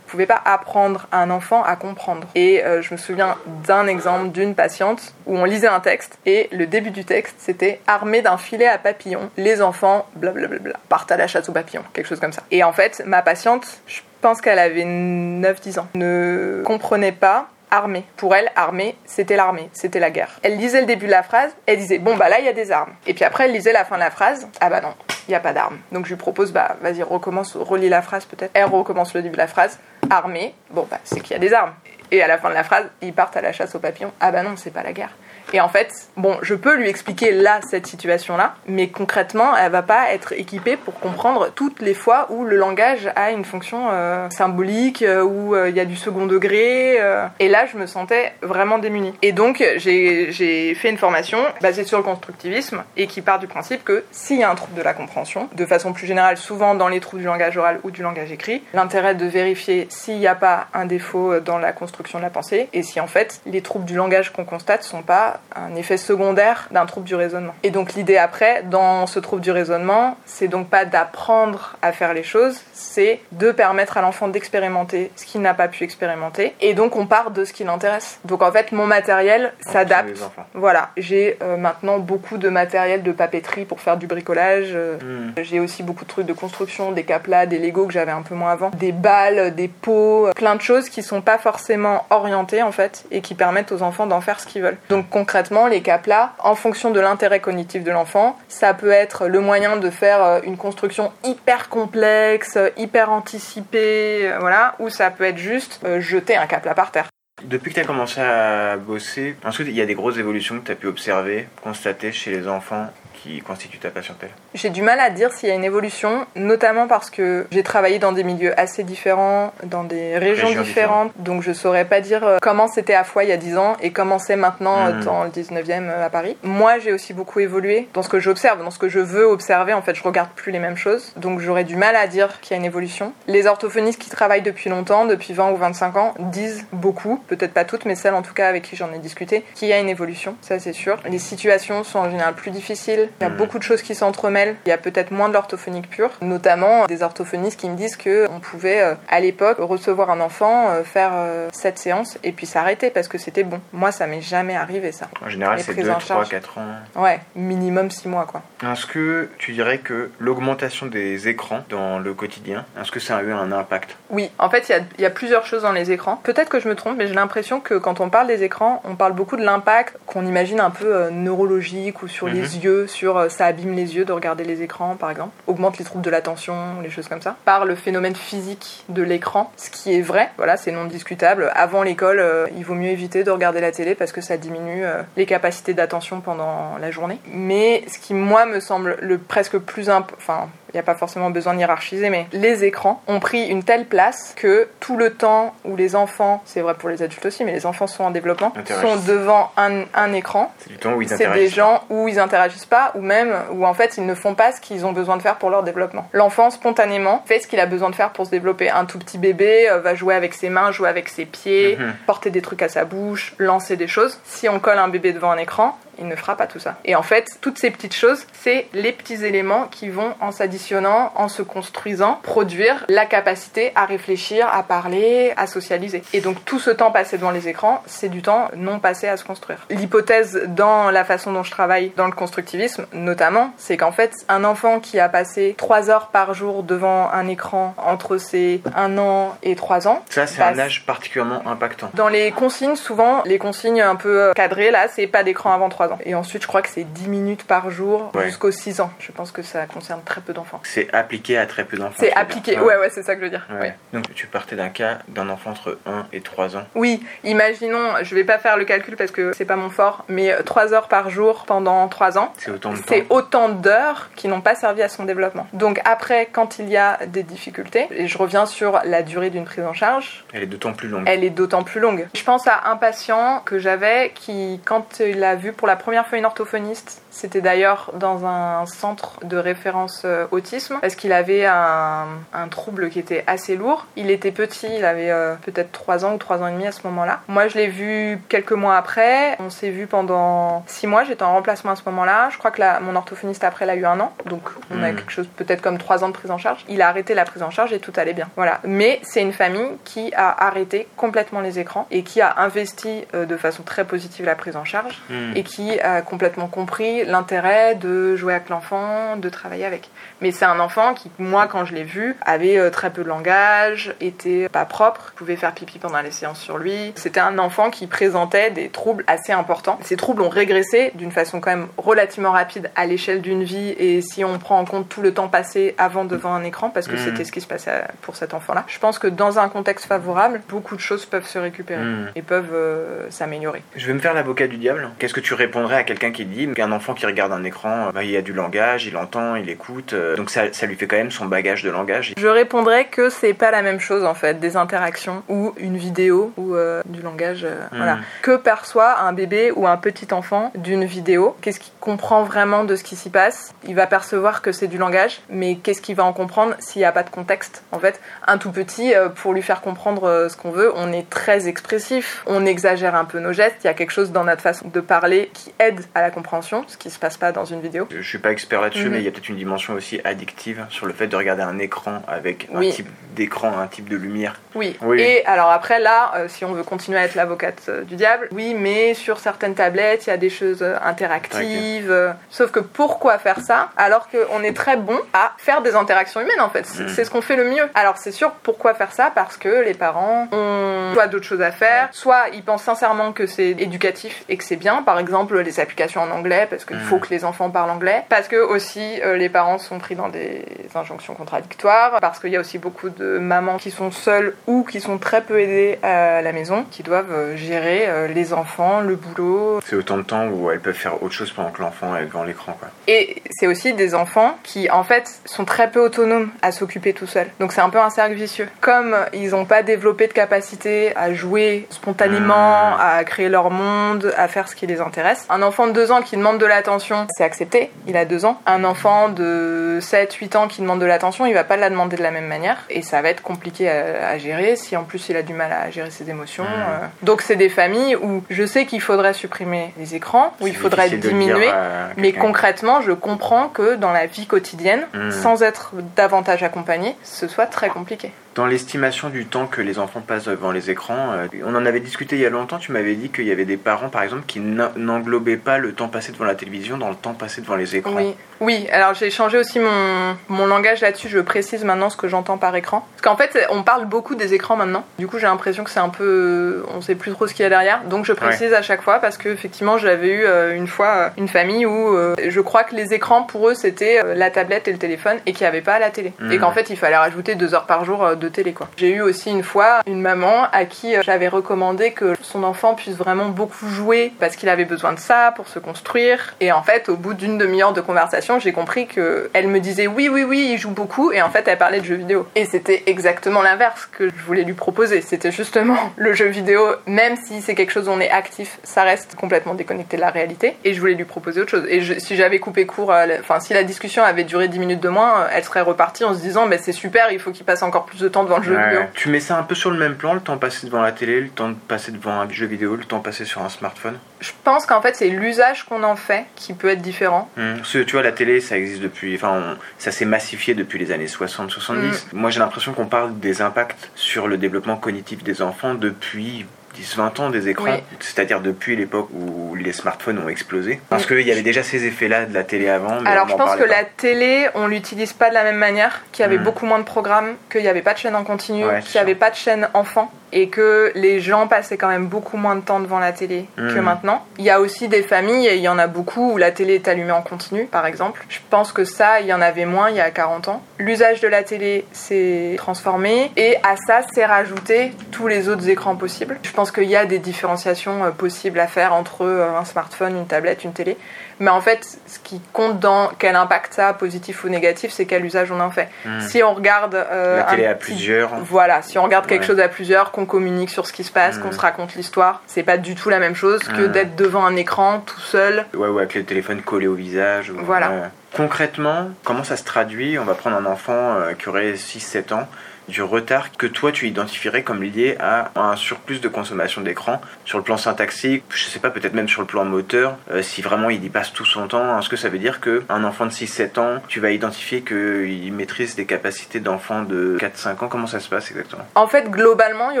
pouvais pas apprendre à un enfant à comprendre. Et euh, je me souviens d'un exemple d'une patiente où on lisait un texte et le début du texte, c'était armé d'un filet à papillons, les enfants, blablabla, partent à la chasse aux papillons, quelque chose comme ça. Et en fait, ma patiente, je pense qu'elle avait 9-10 ans, ne comprenait pas armée. Pour elle, armée, c'était l'armée, c'était la guerre. Elle lisait le début de la phrase, elle disait bon bah là il y a des armes. Et puis après elle lisait la fin de la phrase, ah bah non, il y a pas d'armes. Donc je lui propose bah vas-y recommence, relis la phrase peut-être. Elle recommence le début de la phrase, armée, bon bah c'est qu'il y a des armes. Et à la fin de la phrase, ils partent à la chasse aux papillons. Ah bah non, c'est pas la guerre. Et en fait, bon, je peux lui expliquer là cette situation-là, mais concrètement, elle va pas être équipée pour comprendre toutes les fois où le langage a une fonction euh, symbolique, euh, où euh, il y a du second degré. et là, je me sentais vraiment démunie. Et donc, j'ai fait une formation basée sur le constructivisme et qui part du principe que s'il y a un trouble de la compréhension, de façon plus générale, souvent dans les troubles du langage oral ou du langage écrit, l'intérêt de vérifier s'il n'y a pas un défaut dans la construction de la pensée et si en fait les troubles du langage qu'on constate sont pas un effet secondaire d'un trouble du raisonnement. Et donc l'idée après, dans ce trouble du raisonnement, c'est donc pas d'apprendre à faire les choses, c'est de permettre à l'enfant d'expérimenter ce qu'il n'a pas pu expérimenter. Et donc on part de ce qui l'intéresse. Donc en fait, mon matériel s'adapte. Voilà, j'ai euh, maintenant beaucoup de matériel de papeterie pour faire du bricolage. euh, Hmm. j'ai aussi beaucoup de trucs de construction, des caplas, des Lego que j'avais un peu moins avant, des balles, des pots, euh, plein de choses qui sont pas forcément orientées en fait et qui permettent aux enfants d'en faire ce qu'ils veulent. Donc concrètement, les caplas, en fonction de l'intérêt cognitif de l'enfant, ça peut être le moyen de faire euh, une construction hyper complexe, euh, hyper anticipée, euh, voilà, ou ça peut être juste jeter un capla par terre. Depuis que tu as commencé à bosser, ensuite il y a des grosses évolutions que tu as pu observer, constater chez les enfants qui constituent ta patientèle. J'ai du mal à dire s'il y a une évolution, notamment parce que j'ai travaillé dans des milieux assez différents, dans des régions, Régions différentes, donc je saurais pas dire euh, comment c'était à Foix il y a 10 ans et comment c'est maintenant euh, Mhm. dans le 19e à Paris. Moi, j'ai aussi beaucoup évolué dans ce que j'observe, dans ce que je veux observer. En fait, je regarde plus les mêmes choses, donc j'aurais du mal à dire qu'il y a une évolution. Les orthophonistes qui travaillent depuis longtemps, depuis 20 ou 25 ans, disent beaucoup, peut-être pas toutes, mais celles en tout cas avec qui j'en ai discuté, qu'il y a une évolution, ça c'est sûr. Les situations sont en général plus difficiles, il y a Mhm. beaucoup de choses qui s'entremêlent, il y a peut-être moins de l'orthophonique pure, notamment des orthophonistes qui me disent que on pouvait euh, à l'époque recevoir un enfant, euh, faire euh, cette séance et puis s'arrêter parce que c'était bon. Moi ça m'est jamais arrivé ça. En général, c'est prises 2, en 3, charge. 4 ans. Ouais, minimum 6 mois quoi. Est-ce que tu dirais que l'augmentation des écrans dans le quotidien, est-ce que ça a eu un impact? Oui, en fait, il y a, il y a plusieurs choses dans les écrans. Peut-être que je me trompe, mais j'ai l'impression que quand on parle des écrans, on parle beaucoup de l'impact qu'on imagine un peu euh, neurologique ou sur Mhm. les yeux, sur euh, ça abîme les yeux de regarder les écrans, par exemple, augmente les troubles de l'attention, les choses comme ça, par le phénomène physique de l'écran, ce qui est vrai. Voilà, c'est non discutable. Avant l'école, euh, il vaut mieux éviter de regarder la télé parce que ça diminue euh, les capacités d'attention pendant la journée. Mais ce qui, moi, me semble le presque plus imp... enfin, il n'y a pas forcément besoin de hiérarchiser, mais les écrans ont pris une telle place que tout le temps où les enfants, c'est vrai pour les adultes aussi, mais les enfants sont en développement, sont devant un, un écran. C'est du temps où ils C'est des gens où ils interagissent pas, ou même où en fait ils ne font pas ce qu'ils ont besoin de faire pour leur développement. L'enfant spontanément fait ce qu'il a besoin de faire pour se développer. Un tout petit bébé euh, va jouer avec ses mains, jouer avec ses pieds, Mhm. porter des trucs à sa bouche, lancer des choses. Si on colle un bébé devant un écran, il ne fera pas tout ça. Et en fait, toutes ces petites choses, c'est les petits éléments qui vont, en s'additionnant, en se construisant, produire la capacité à réfléchir, à parler, à socialiser. Et donc tout ce temps passé devant les écrans, c'est du temps non passé à se construire. L'hypothèse dans la façon dont je travaille dans le constructivisme, notamment, c'est qu'en fait, un enfant qui a passé 3 heures par jour devant un écran entre ses 1 an et 3 ans, Ça, c'est un âge particulièrement impactant. dans les consignes, souvent, les consignes un peu euh, cadrées, là, c'est pas d'écran avant 3 ans. Et ensuite, je crois que c'est 10 minutes par jour Ouais. jusqu'aux 6 ans. Je pense que ça concerne très peu d'enfants. C'est appliqué à très peu d'enfants. C'est appliqué, ouais, ouais, c'est ça que je veux dire. Ouais. Donc tu partais d'un cas d'un enfant entre 1 et 3 ans. Oui, imaginons, je vais pas faire le calcul parce que c'est pas mon fort, mais 3 heures par jour pendant 3 ans, C'est autant de temps. c'est autant d'heures qui n'ont pas servi à son développement. Donc après, quand il y a des difficultés, et je reviens sur la durée d'une prise en charge, Elle est d'autant plus longue. elle est d'autant plus longue. Je pense à un patient que j'avais qui, quand il a vu pour la première fois une orthophoniste, c'était d'ailleurs dans un centre de référence euh, autisme, parce qu'il avait un, un trouble qui était assez lourd. Il était petit, il avait euh, peut-être 3 ans ou 3 ans et demi à ce moment-là. Moi, je l'ai vu quelques mois après. On s'est vu pendant 6 mois. J'étais en remplacement à ce moment-là. Je crois que la- mon orthophoniste après l'a eu un an. Donc, on a Mhm. quelque chose peut-être comme 3 ans de prise en charge. Il a arrêté la prise en charge et tout allait bien. Voilà. Mais c'est une famille qui a arrêté complètement les écrans et qui a investi euh, de façon très positive la prise en charge Hmm. et qui a complètement compris l'intérêt de jouer avec l'enfant, de travailler avec. Mais c'est un enfant qui, moi, quand je l'ai vu, avait euh, très peu de langage, était pas propre, pouvait faire pipi pendant les séances sur lui. C'était un enfant qui présentait des troubles assez importants. Ces troubles ont régressé d'une façon quand même relativement rapide à l'échelle d'une vie et si on prend en compte tout le temps passé avant devant un écran, parce que Mhm. c'était ce qui se passait pour cet enfant-là. Je pense que dans un contexte favorable, beaucoup de choses peuvent se récupérer Hmm. et peuvent euh, s'améliorer. Je vais me faire l'avocat du diable. Qu'est-ce que tu répondrais à quelqu'un qui dit qu'un enfant qui regarde un écran, bah, il y a du langage, il entend, il écoute, euh, donc ça, ça lui fait quand même son bagage de langage. Je répondrais que c'est pas la même chose en fait, des interactions ou une vidéo ou euh, du langage. euh, Hmm. Voilà. Que perçoit un bébé ou un petit enfant d'une vidéo Qu'est-ce qu'il comprend vraiment de ce qui s'y passe? Il va percevoir que c'est du langage, mais qu'est-ce qu'il va en comprendre s'il n'y a pas de contexte? En fait, un tout petit, euh, pour lui faire comprendre euh, ce qu'on veut, on est très expressif, on exagère un peu nos gestes, il y a quelque chose dans notre façon de parler qui aide à la compréhension, ce qui se passe pas dans une vidéo. Je suis pas expert là-dessus, Mhm. mais il y a peut-être une dimension aussi addictive sur le fait de regarder un écran avec Oui. un type d'écran, un type de lumière. Oui. Oui. Et alors après là, euh, si on veut continuer à être l'avocate euh, du diable, oui, mais sur certaines tablettes, il y a des choses euh, interactives. sauf que pourquoi faire ça alors qu'on est très bon à faire des interactions humaines en fait C'est Mm. c'est ce qu'on fait le mieux. Alors c'est sûr, pourquoi faire ça? Parce que les parents ont soit d'autres choses à faire, soit ils pensent sincèrement que c'est éducatif et que c'est bien. Par exemple, les applications en anglais, parce qu'il faut que les enfants parlent anglais. Parce que aussi euh, les parents sont pris dans des injonctions contradictoires. Parce qu'il y a aussi beaucoup de mamans qui sont seules ou qui sont très peu aidées à la maison, qui doivent euh, gérer euh, les enfants, le boulot. C'est autant de temps où elles peuvent faire autre chose pendant que l'enfant est devant l'écran. Quoi. Et c'est aussi des enfants qui, en fait, sont très peu autonomes à s'occuper tout seuls. Donc c'est un peu un cercle vicieux. Comme ils n'ont pas développé de capacité à jouer spontanément, Mmh. à créer leur monde, à faire ce qui les intéresse, passe. Un enfant de 2 ans qui demande de l'attention, c'est accepté, il a 2 ans. Un enfant de 7, 8 ans qui demande de l'attention, il va pas la demander de la même manière. Et ça va être compliqué à, à gérer si en plus il a du mal à gérer ses émotions. Mmh. euh. Donc c'est des familles où je sais qu'il faudrait supprimer les écrans, où il faudrait diminuer. Mais concrètement, je comprends que dans la vie quotidienne, Mm. sans être davantage accompagné, ce soit très compliqué. Dans l'estimation du temps que les enfants passent devant les écrans, euh, on en avait discuté il y a longtemps, tu m'avais dit qu'il y avait des parents par exemple qui n'englobaient pas le temps passé devant la télévision dans le temps passé devant les écrans. Oui. Alors j'ai changé aussi mon, mon langage là-dessus. Je précise maintenant ce que j'entends par écran. Parce qu'en fait, on parle beaucoup des écrans maintenant. Du coup, j'ai l'impression que c'est un peu, on sait plus trop ce qu'il y a derrière. Donc je précise à chaque fois parce que effectivement, j'avais eu euh, une fois euh, une famille où euh, je crois que les écrans pour eux c'était euh, la tablette et le téléphone et qu'il n'y avait pas la télé. Et qu'en fait, il fallait rajouter deux heures par jour de télé quoi. J'ai eu aussi une fois une maman à qui j'avais recommandé que son enfant puisse vraiment beaucoup jouer parce qu'il avait besoin de ça pour se construire. Et en fait, au bout d'une demi-heure de conversation, j'ai compris que elle me disait oui, oui, oui, il joue beaucoup, et en fait, elle parlait de jeux vidéo. Et c'était exactement l'inverse que je voulais lui proposer. C'était justement le jeu vidéo, même si c'est quelque chose où on est actif, ça reste complètement déconnecté de la réalité. Et je voulais lui proposer autre chose. Et je- si j'avais coupé court, à la- enfin, si la discussion avait duré 10 minutes de moins, euh, elle serait repartie en se disant, mais c'est super, il faut qu'il passe encore plus de temps devant le jeu Ouais. vidéo. Tu mets ça un peu sur le même plan, le temps passé devant la télé, le temps passé devant un jeu vidéo, le temps passé sur un smartphone? Je pense qu'en fait, c'est l'usage qu'on en fait qui peut être différent. Parce que tu vois, la télé, ça existe depuis. Enfin, on- ça s'est massifié depuis les années 60-70. Mm. Moi, j'ai l'impression qu'on parle des impacts sur le développement cognitif des enfants depuis 10-20 ans des écrans. Oui. C'est-à-dire depuis l'époque où les smartphones ont explosé. Parce qu'il y avait déjà ces effets-là de la télé avant. Mais Alors on je en pense que pas. la télé, on l'utilise pas de la même manière, qu'il y avait beaucoup moins de programmes, qu'il n'y avait pas de chaîne en continu, Ouais, qu'il n'y avait pas de chaîne enfant, et que les gens passaient quand même beaucoup moins de temps devant la télé que Mm. maintenant. Il y a aussi des familles, et il y en a beaucoup, où la télé est allumée en continu, par exemple. Je pense que ça, il y en avait moins il y a 40 ans. L'usage de la télé s'est transformé, et à ça s'est rajouté tous les autres écrans possibles. Je pense qu'il y a des différenciations euh, possibles à faire entre euh, un smartphone, une tablette, une télé. Mais en fait, ce qui compte dans quel impact ça a, positif ou négatif, c'est quel usage on en fait. Hum. Si on regarde euh, La télé à petit- plusieurs. voilà, si on regarde quelque Ouais. chose à plusieurs, qu'on communique sur ce qui se passe, qu'on se raconte l'histoire, c'est pas du tout la même chose que Mm. d'être devant un écran tout seul. Ouais, ouais, avec le téléphone collé au visage. Voilà. ouais. Concrètement, comment ça se traduit? On va prendre un enfant euh, qui aurait 6-7 ans, du retard que toi tu identifierais comme lié à un surplus de consommation d'écran sur le plan syntaxique, je sais pas, peut-être même sur le plan moteur, euh, si vraiment il y passe tout son temps, est-ce que ça veut dire qu'un enfant de 6-7 ans, tu vas identifier qu'il maîtrise des capacités d'enfant de 4-5 ans? Comment ça se passe exactement? En fait, globalement, il y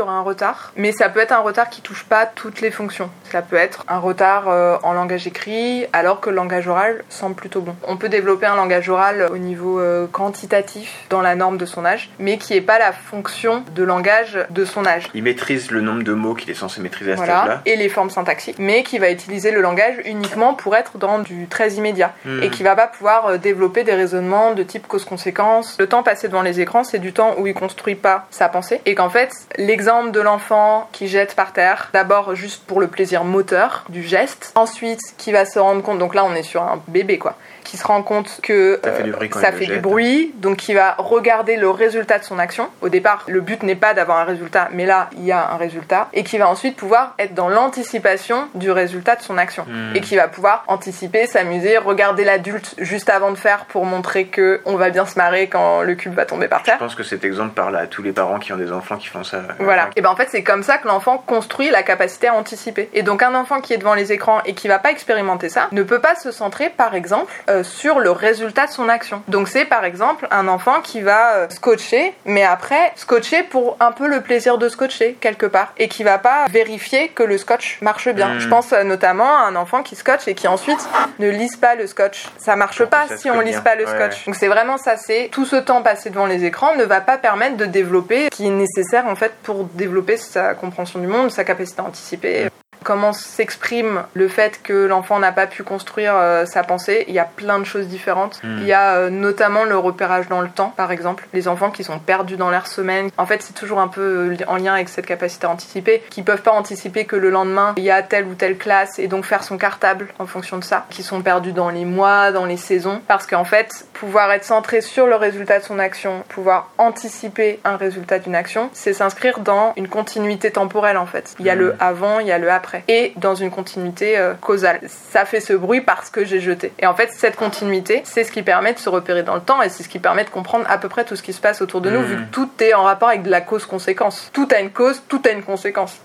aura un retard, mais ça peut être un retard qui touche pas toutes les fonctions. Ça peut être un retard euh, en langage écrit, alors que le langage oral semble plutôt bon. On peut développer un langage oral au niveau euh, quantitatif dans la norme de son âge, mais qui est pas la fonction de langage de son âge. Il maîtrise le nombre de mots qu'il est censé maîtriser à cet Voilà, âge-là. et les formes syntaxiques, mais qui va utiliser le langage uniquement pour être dans du très immédiat Hmm. et qui va pas pouvoir euh, développer des raisonnements de type cause-conséquence. Le temps passé devant les écrans, c'est du temps où il construit pas sa pensée et qu'en fait, l'exemple de l'enfant qui jette par terre, d'abord juste pour le plaisir moteur du geste, ensuite qui va se rendre compte, donc là on est sur un bébé quoi, qui se rend compte que Ça fait du euh, bruit ça fait du donc qui va regarder le résultat de son action. Au départ, le but n'est pas d'avoir un résultat, mais là, il y a un résultat, et qui va ensuite pouvoir être dans l'anticipation du résultat de son action, Hmm. et qui va pouvoir anticiper, s'amuser, regarder l'adulte juste avant de faire pour montrer que on va bien se marrer quand le cube va tomber par Je terre. pense que cet exemple parle à tous les parents qui ont des enfants qui font ça. Voilà. Et ben en fait, c'est comme ça que l'enfant construit la capacité à anticiper. Et donc un enfant qui est devant les écrans et qui va pas expérimenter ça ne peut pas se centrer, par exemple, euh, sur le résultat de son action. Donc c'est par exemple un enfant qui va euh, scotcher, mais après scotcher pour un peu le plaisir de scotcher quelque part, et qui va pas vérifier que le scotch marche bien. Mm. Je pense euh, notamment à un enfant qui scotche et qui ensuite ne lise pas le scotch. Ça marche pas ça si on lise bien. pas le Ouais. scotch. Donc c'est vraiment ça, c'est tout ce temps passé devant les écrans ne va pas permettre de développer ce qui est nécessaire en fait pour développer sa compréhension du monde, sa capacité à anticiper. Comment s'exprime le fait que l'enfant n'a pas pu construire euh, sa pensée Il y a plein de choses différentes. Mm. Il y a euh, notamment le repérage dans le temps, par exemple. Les enfants qui sont perdus dans leur semaine. En fait, c'est toujours un peu euh, en lien avec cette capacité à anticiper, qui peuvent pas anticiper que le lendemain il y a telle ou telle classe et donc faire son cartable en fonction de ça. Qui sont perdus dans les mois, dans les saisons, parce qu'en fait, pouvoir être centré sur le résultat de son action, pouvoir anticiper un résultat d'une action, c'est s'inscrire dans une continuité temporelle en fait. Il y a le avant, il y a le après. Après. Et dans une continuité euh, causale. Ça fait ce bruit parce que j'ai jeté. Et en fait, cette continuité, c'est ce qui permet de se repérer dans le temps et c'est ce qui permet de comprendre à peu près tout ce qui se passe autour de nous, Mhm. vu que tout est en rapport avec de la cause-conséquence. Tout a une cause, tout a une conséquence.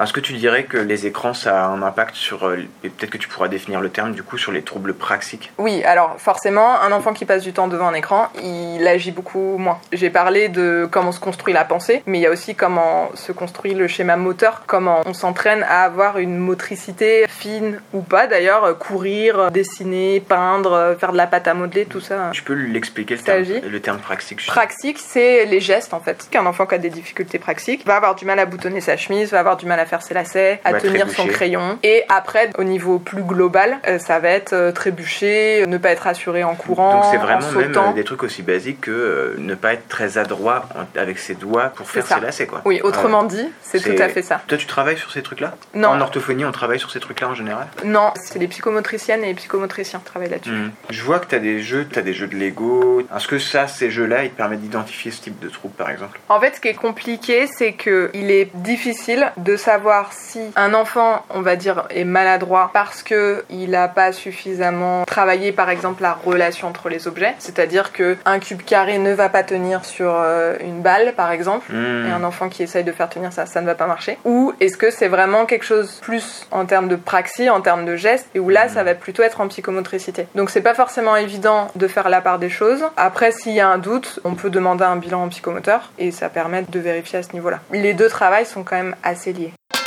Est-ce que tu dirais que les écrans, ça a un impact sur, euh, et peut-être que tu pourras définir le terme du coup, sur les troubles praxiques? Oui, alors forcément, un enfant qui passe du temps devant un écran, il agit beaucoup moins. J'ai parlé de comment se construit la pensée, mais il y a aussi comment se construit le schéma moteur, comment on s'entraîne à avoir une motricité fine ou pas d'ailleurs, courir, dessiner, peindre, faire de la pâte à modeler, tout ça. Tu peux l'expliquer le terme, le terme praxique je- Praxique, c'est les gestes en fait. Qu'un enfant qui a des difficultés praxiques va avoir du mal à boutonner sa chemise, va avoir du mal à faire ses lacets, à tenir son crayon. Et après, au niveau plus global, euh, ça va être euh, trébucher, euh, ne pas être assuré en courant, Donc c'est en vraiment même sautant. euh, des trucs aussi basiques que ne pas être très adroit en- avec ses doigts pour faire ses lacets quoi. Oui, autrement dit, c'est tout à fait ça. Toi tu travailles sur ces trucs-là? Non. En orthophonie on travaille sur ces trucs-là en général? Non, c'est les psychomotriciennes et les psychomotriciens qui travaillent là-dessus. Mhm. Je vois que tu as des jeux, tu as des jeux de Lego. Est-ce que ça, ces jeux-là, ils te permettent d'identifier ce type de trouble par exemple? En fait, ce qui est compliqué, c'est que il est difficile de savoir si un enfant, on va dire, est maladroit parce que il n'a pas suffisamment travaillé, par exemple, la relation entre les objets. C'est-à-dire que un cube carré ne va pas tenir sur euh, une balle, par exemple. Mhm. Et un enfant qui essaye de faire tenir ça, ça ne va pas marcher. Ou est-ce que c'est vraiment quelque chose plus en termes de praxie, en termes de gestes, et où là, ça va plutôt être en psychomotricité. Donc c'est pas forcément évident de faire la part des choses. Après, s'il y a un doute, on peut demander un bilan en psychomoteur, et ça permet de vérifier à ce niveau-là. Les deux travails sont quand même assez liés. Montpellier.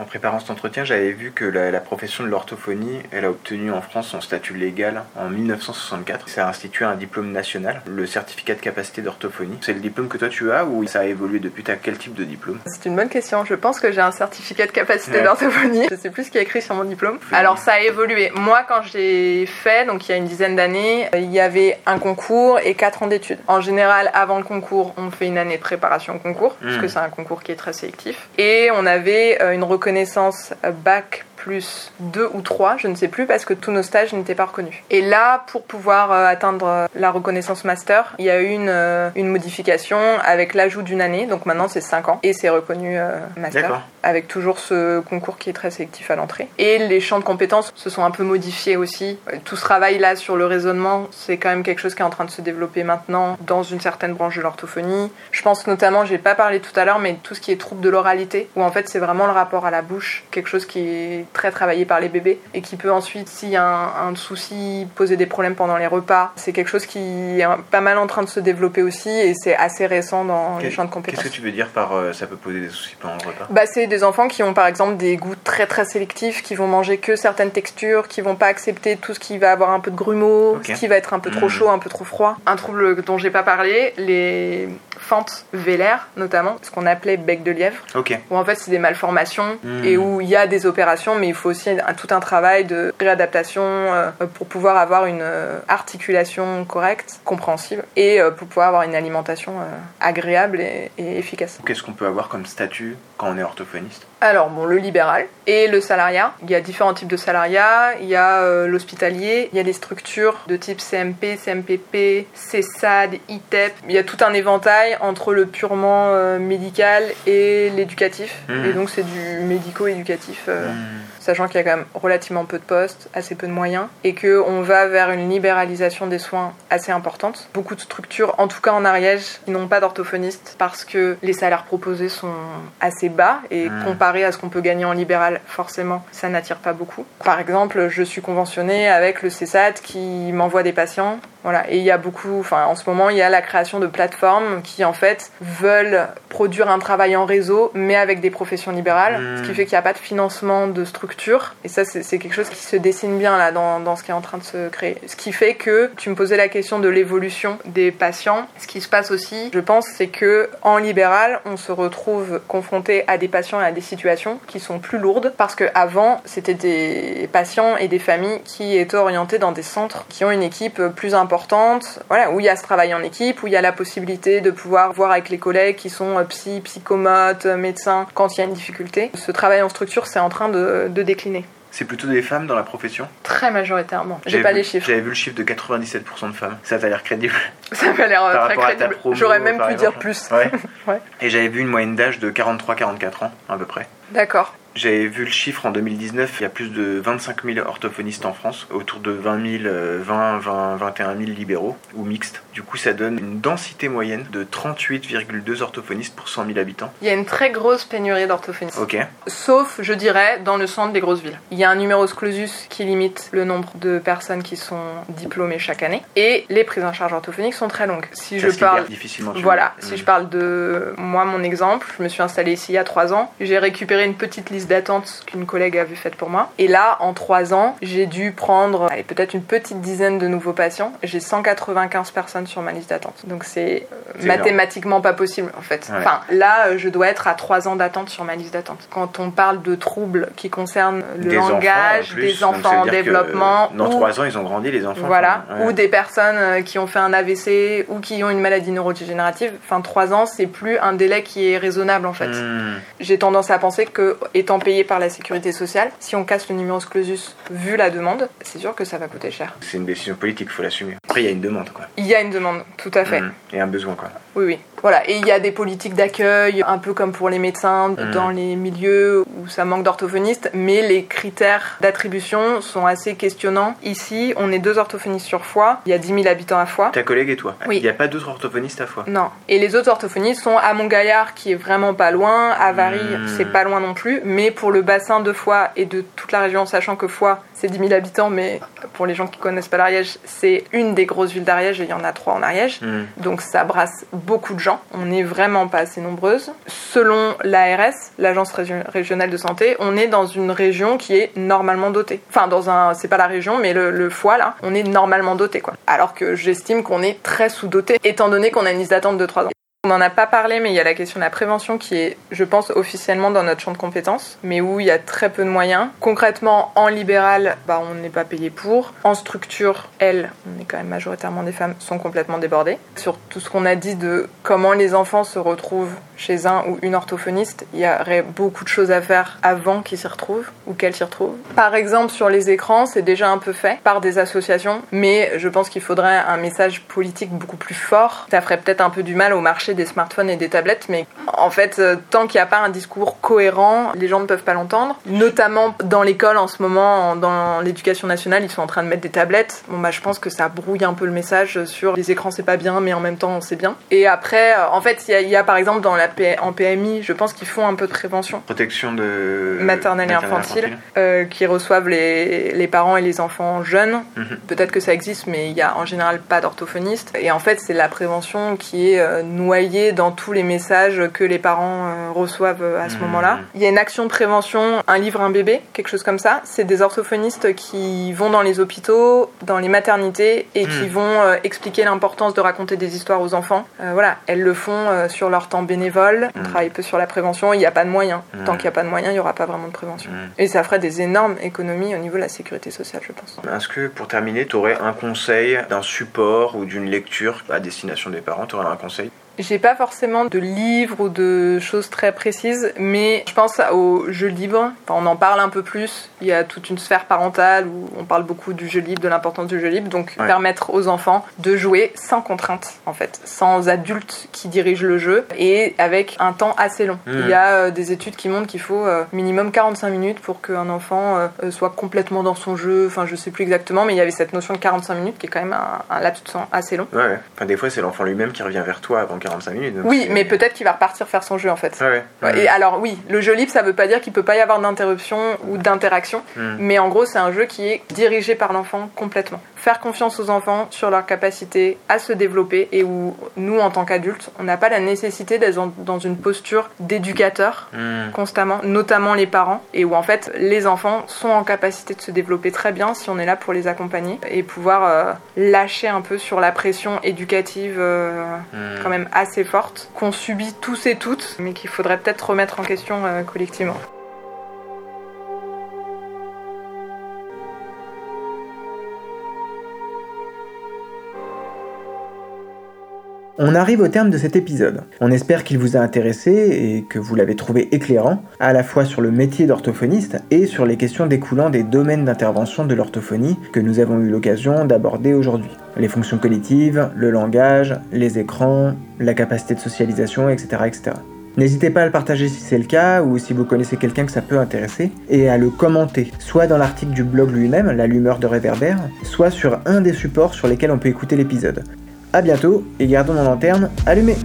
En préparant cet entretien, j'avais vu que la, la profession de l'orthophonie, elle a obtenu en France son statut légal en 1964. Ça a institué un diplôme national, le certificat de capacité d'orthophonie. C'est le diplôme que toi tu as ou ça a évolué depuis? T'as quel type de diplôme? C'est une bonne question. Je pense que j'ai un certificat de capacité Ouais. d'orthophonie. Je sais plus ce qui est écrit sur mon diplôme. Alors ça a évolué. Moi, quand j'ai fait, donc il y a une dizaine d'années, il y avait un concours et quatre ans d'études. En général, avant le concours, on fait une année de préparation au concours, parce Mm. que c'est un concours qui est très sélectif. Et on avait euh, une reconnaissance euh, bac plus 2 ou 3, je ne sais plus, parce que tous nos stages n'étaient pas reconnus. Et là, pour pouvoir euh, atteindre euh, la reconnaissance master, il y a eu une, euh, une modification avec l'ajout d'une année, donc maintenant c'est 5 ans, et c'est reconnu master D'accord. Avec toujours ce concours qui est très sélectif à l'entrée. Et les champs de compétences se sont un peu modifiés aussi. Tout ce travail-là sur le raisonnement, c'est quand même quelque chose qui est en train de se développer maintenant dans une certaine branche de l'orthophonie. Je pense notamment, j'ai pas parlé tout à l'heure, mais tout ce qui est trouble de l'oralité, où en fait c'est vraiment le rapport à la bouche, quelque chose qui est très travaillé par les bébés et qui peut ensuite, s'il y a un, un souci, poser des problèmes pendant les repas. C'est quelque chose qui est pas mal en train de se développer aussi et c'est assez récent dans les champs de compétences. Qu'est-ce que tu veux dire par euh, ça peut poser des soucis pendant le repas? Bah, c'est des enfants qui ont par exemple des goûts très très sélectifs, qui vont manger que certaines textures, qui vont pas accepter tout ce qui va avoir un peu de grumeaux, ce qui va être un peu trop Mhm. chaud, un peu trop froid. Un trouble dont j'ai pas parlé, les fentes vélaires notamment, ce qu'on appelait bec de lièvre, Ok. où en fait c'est des malformations Mhm. et où il y a des opérations, mais il faut aussi un- tout un travail de réadaptation euh, pour pouvoir avoir une euh, articulation correcte, compréhensible, et euh, pour pouvoir avoir une alimentation agréable et- et efficace. Qu'est-ce qu'on peut avoir comme statut quand on est orthophoniste? Alors, bon, le libéral et le salariat. Il y a différents types de salariat. Il y a euh, l'hospitalier, il y a les structures de type CMP, CMPP, CESAD, ITEP. Il y a tout un éventail entre le purement euh, médical et l'éducatif. Mhm. Et donc, c'est du médico-éducatif. euh, Hmm. Sachant qu'il y a quand même relativement peu de postes, assez peu de moyens, et qu'on va vers une libéralisation des soins assez importante. Beaucoup de structures, en tout cas en Ariège, qui n'ont pas d'orthophonistes parce que les salaires proposés sont assez bas, et Mm. comparé à ce qu'on peut gagner en libéral, forcément, ça n'attire pas beaucoup. Par exemple, je suis conventionnée avec le CESAT qui m'envoie des patients. Voilà, et il y a beaucoup, enfin en ce moment, il y a la création de plateformes qui en fait veulent produire un travail en réseau, mais avec des professions libérales, ce qui fait qu'il n'y a pas de financement de structure. Et ça, c'est quelque chose qui se dessine bien là dans, dans ce qui est en train de se créer. Ce qui fait que tu me posais la question de l'évolution des patients. Ce qui se passe aussi, je pense, c'est que en libéral, on se retrouve confronté à des patients et à des situations qui sont plus lourdes parce que avant, c'était des patients et des familles qui étaient orientés dans des centres qui ont une équipe plus importante, voilà, où il y a ce travail en équipe, où il y a la possibilité de pouvoir voir avec les collègues qui sont euh, psy, psychomotes, euh, médecins quand il y a une difficulté. Ce travail en structure, c'est en train de, de décliner. C'est plutôt des femmes dans la profession? Très majoritairement. J'ai pas vu- les chiffres. J'avais vu le chiffre de 97% de femmes. Ça t'a l'air crédible Ça m'a l'air euh, très crédible. J'aurais même pu dire plus. Ouais. Ouais. Et j'avais vu une moyenne d'âge de 43-44 ans, à peu près. D'accord. J'avais vu le chiffre en 2019, il y a plus de 25 000 orthophonistes en France, autour de 20 000, 20, 20, 21 000 libéraux ou mixtes. Du coup, ça donne une densité moyenne de 38,2 orthophonistes pour 100 000 habitants. Il y a une très grosse pénurie d'orthophonistes. Ok. Sauf, je dirais, dans le centre des grosses villes. Il y a un numerus clausus qui limite le nombre de personnes qui sont diplômées chaque année. Et les prises en charge orthophoniques sont très longues. Si Ça je parle difficilement. Voilà, si je parle de moi, mon exemple, je me suis installée ici il y a trois ans. J'ai récupéré une petite liste d'attente qu'une collègue avait faite pour moi. Et là, en trois ans, j'ai dû prendre peut-être une petite dizaine de nouveaux patients. J'ai 195 personnes sur ma liste d'attente. Donc c'est euh, mathématiquement pas possible en fait. Ouais. Enfin, là, euh, je dois être à trois ans d'attente sur ma liste d'attente. Quand on parle de troubles qui concernent le Des enfants, langage, en plus, des enfants en développement, Dans ou- 3 ans, ils ont grandi, les enfants. voilà, ouais. ou des personnes euh, qui ont fait un AVC ou qui ont une maladie neurodégénérative. Enfin, 3 ans, c'est plus un délai qui est raisonnable en fait. Mm. J'ai tendance à penser que, étant payé par la sécurité sociale, si on casse le numerus clausus vu la demande, c'est sûr que ça va coûter cher. C'est une décision politique, faut l'assumer. Après, il y a une demande, quoi. Il y a une demande, tout à fait. Mm. Et un besoin, quoi. Oui, oui. Voilà, et il y a des politiques d'accueil, un peu comme pour les médecins, Mm. dans les milieux où ça manque d'orthophonistes, mais les critères d'attribution sont assez questionnants. Ici, on est deux orthophonistes sur Foix, il y a 10 000 habitants à Foix. Ta collègue et toi? Oui. Il n'y a pas d'autres orthophonistes à fois? Non. Et les autres orthophonistes sont à Montgaillard, qui est vraiment pas loin, à Vary, Hmm. c'est pas loin non plus, mais pour le bassin de Foix et de toute la région, sachant que Foix, c'est 10 000 habitants, mais pour les gens qui connaissent pas l'Ariège, c'est une des grosses villes d'Ariège, et il y en a trois en Ariège. Mm. Donc ça brasse beaucoup de gens. On n'est vraiment pas assez nombreuses. Selon l'ARS, l'agence régi- régionale de santé, on est dans une région qui est normalement dotée. Enfin, dans un, c'est pas la région, mais le, le foie là, on est normalement doté quoi. Alors que j'estime qu'on est très sous-doté, étant donné qu'on a une liste d'attente de 3 ans. On n'en a pas parlé, mais il y a la question de la prévention qui est, je pense, officiellement dans notre champ de compétences, mais où il y a très peu de moyens. Concrètement, en libéral, bah, on n'est pas payé pour. En structure, elles, on est quand même majoritairement des femmes, sont complètement débordées. Sur tout ce qu'on a dit de comment les enfants se retrouvent chez un ou une orthophoniste, il y aurait beaucoup de choses à faire avant qu'ils s'y retrouvent ou qu'elles s'y retrouvent. Par exemple, sur les écrans, c'est déjà un peu fait par des associations, mais je pense qu'il faudrait un message politique beaucoup plus fort. Ça ferait peut-être un peu du mal au marché des smartphones et des tablettes, mais en fait, euh, tant qu'il n'y a pas un discours cohérent, les gens ne peuvent pas l'entendre. Notamment dans l'école en ce moment, en- dans l'éducation nationale, ils sont en train de mettre des tablettes. Bon, bah, je pense que ça brouille un peu le message sur les écrans, c'est pas bien, mais en même temps, c'est bien. Et après, euh, en fait, il y, a- il y a par exemple dans la P- en PMI, je pense qu'ils font un peu de prévention Protection de. maternelle et infantile, euh, qui reçoivent les, les parents et les enfants jeunes. Mhm. Peut-être que ça existe, mais il y a en général pas d'orthophoniste. Et en fait, c'est la prévention qui est euh, noyée dans tous les messages que les parents euh, reçoivent euh, à ce Mhm. moment-là. Il y a une action de prévention, un livre, un bébé, quelque chose comme ça. C'est des orthophonistes qui vont dans les hôpitaux, dans les maternités et qui Mhm. vont euh, expliquer l'importance de raconter des histoires aux enfants. Euh, voilà, elles le font sur leur temps bénévole. On Mhm. travaille peu sur la prévention. Il n'y a pas de moyens. Tant qu'il n'y a pas de moyens, il n'y aura pas vraiment de prévention. Et ça ferait des énormes économies au niveau de la sécurité sociale, je pense. Est-ce que pour terminer, tu aurais un conseil d'un support ou d'une lecture à destination des parents? Tu aurais un conseil? J'ai pas forcément de livres ou de choses très précises, mais je pense aux jeux libres. Enfin, on en parle un peu plus. Il y a toute une sphère parentale où on parle beaucoup du jeu libre, de l'importance du jeu libre. Donc, Ouais. permettre aux enfants de jouer sans contrainte, en fait, sans adultes qui dirigent le jeu et avec un temps assez long. Mhm. Il y a euh, des études qui montrent qu'il faut euh, minimum 45 minutes pour qu'un enfant euh, soit complètement dans son jeu. Enfin, je sais plus exactement, mais il y avait cette notion de 45 minutes qui est quand même un, un laps de temps assez long. Ouais, ouais. Enfin, des fois, c'est l'enfant lui-même qui revient vers toi avant 45 minutes. Oui, mais peut-être qu'il va repartir faire son jeu en fait. Ouais, ouais. Ouais, Et alors oui, le jeu libre, ça veut pas dire qu'il peut pas y avoir d'interruption ou d'interaction, Mm. mais en gros, c'est un jeu qui est dirigé par l'enfant complètement. Faire confiance aux enfants sur leur capacité à se développer et où nous, en tant qu'adultes, on n'a pas la nécessité d'être dans- une posture d'éducateur Mm. constamment, notamment les parents, et où en fait les enfants sont en capacité de se développer très bien si on est là pour les accompagner et pouvoir euh, lâcher un peu sur la pression éducative euh, Mm. quand même assez forte qu'on subit tous et toutes, mais qu'il faudrait peut-être remettre en question euh, collectivement. On arrive au terme de cet épisode. On espère qu'il vous a intéressé et que vous l'avez trouvé éclairant, à la fois sur le métier d'orthophoniste et sur les questions découlant des domaines d'intervention de l'orthophonie que nous avons eu l'occasion d'aborder aujourd'hui. Les fonctions cognitives, le langage, les écrans, la capacité de socialisation, etc. N'hésitez pas à le partager si c'est le cas ou si vous connaissez quelqu'un que ça peut intéresser et à le commenter, soit dans l'article du blog lui-même, La Lumeur de Réverbère, soit sur un des supports sur lesquels on peut écouter l'épisode. A bientôt et gardons nos lanternes allumées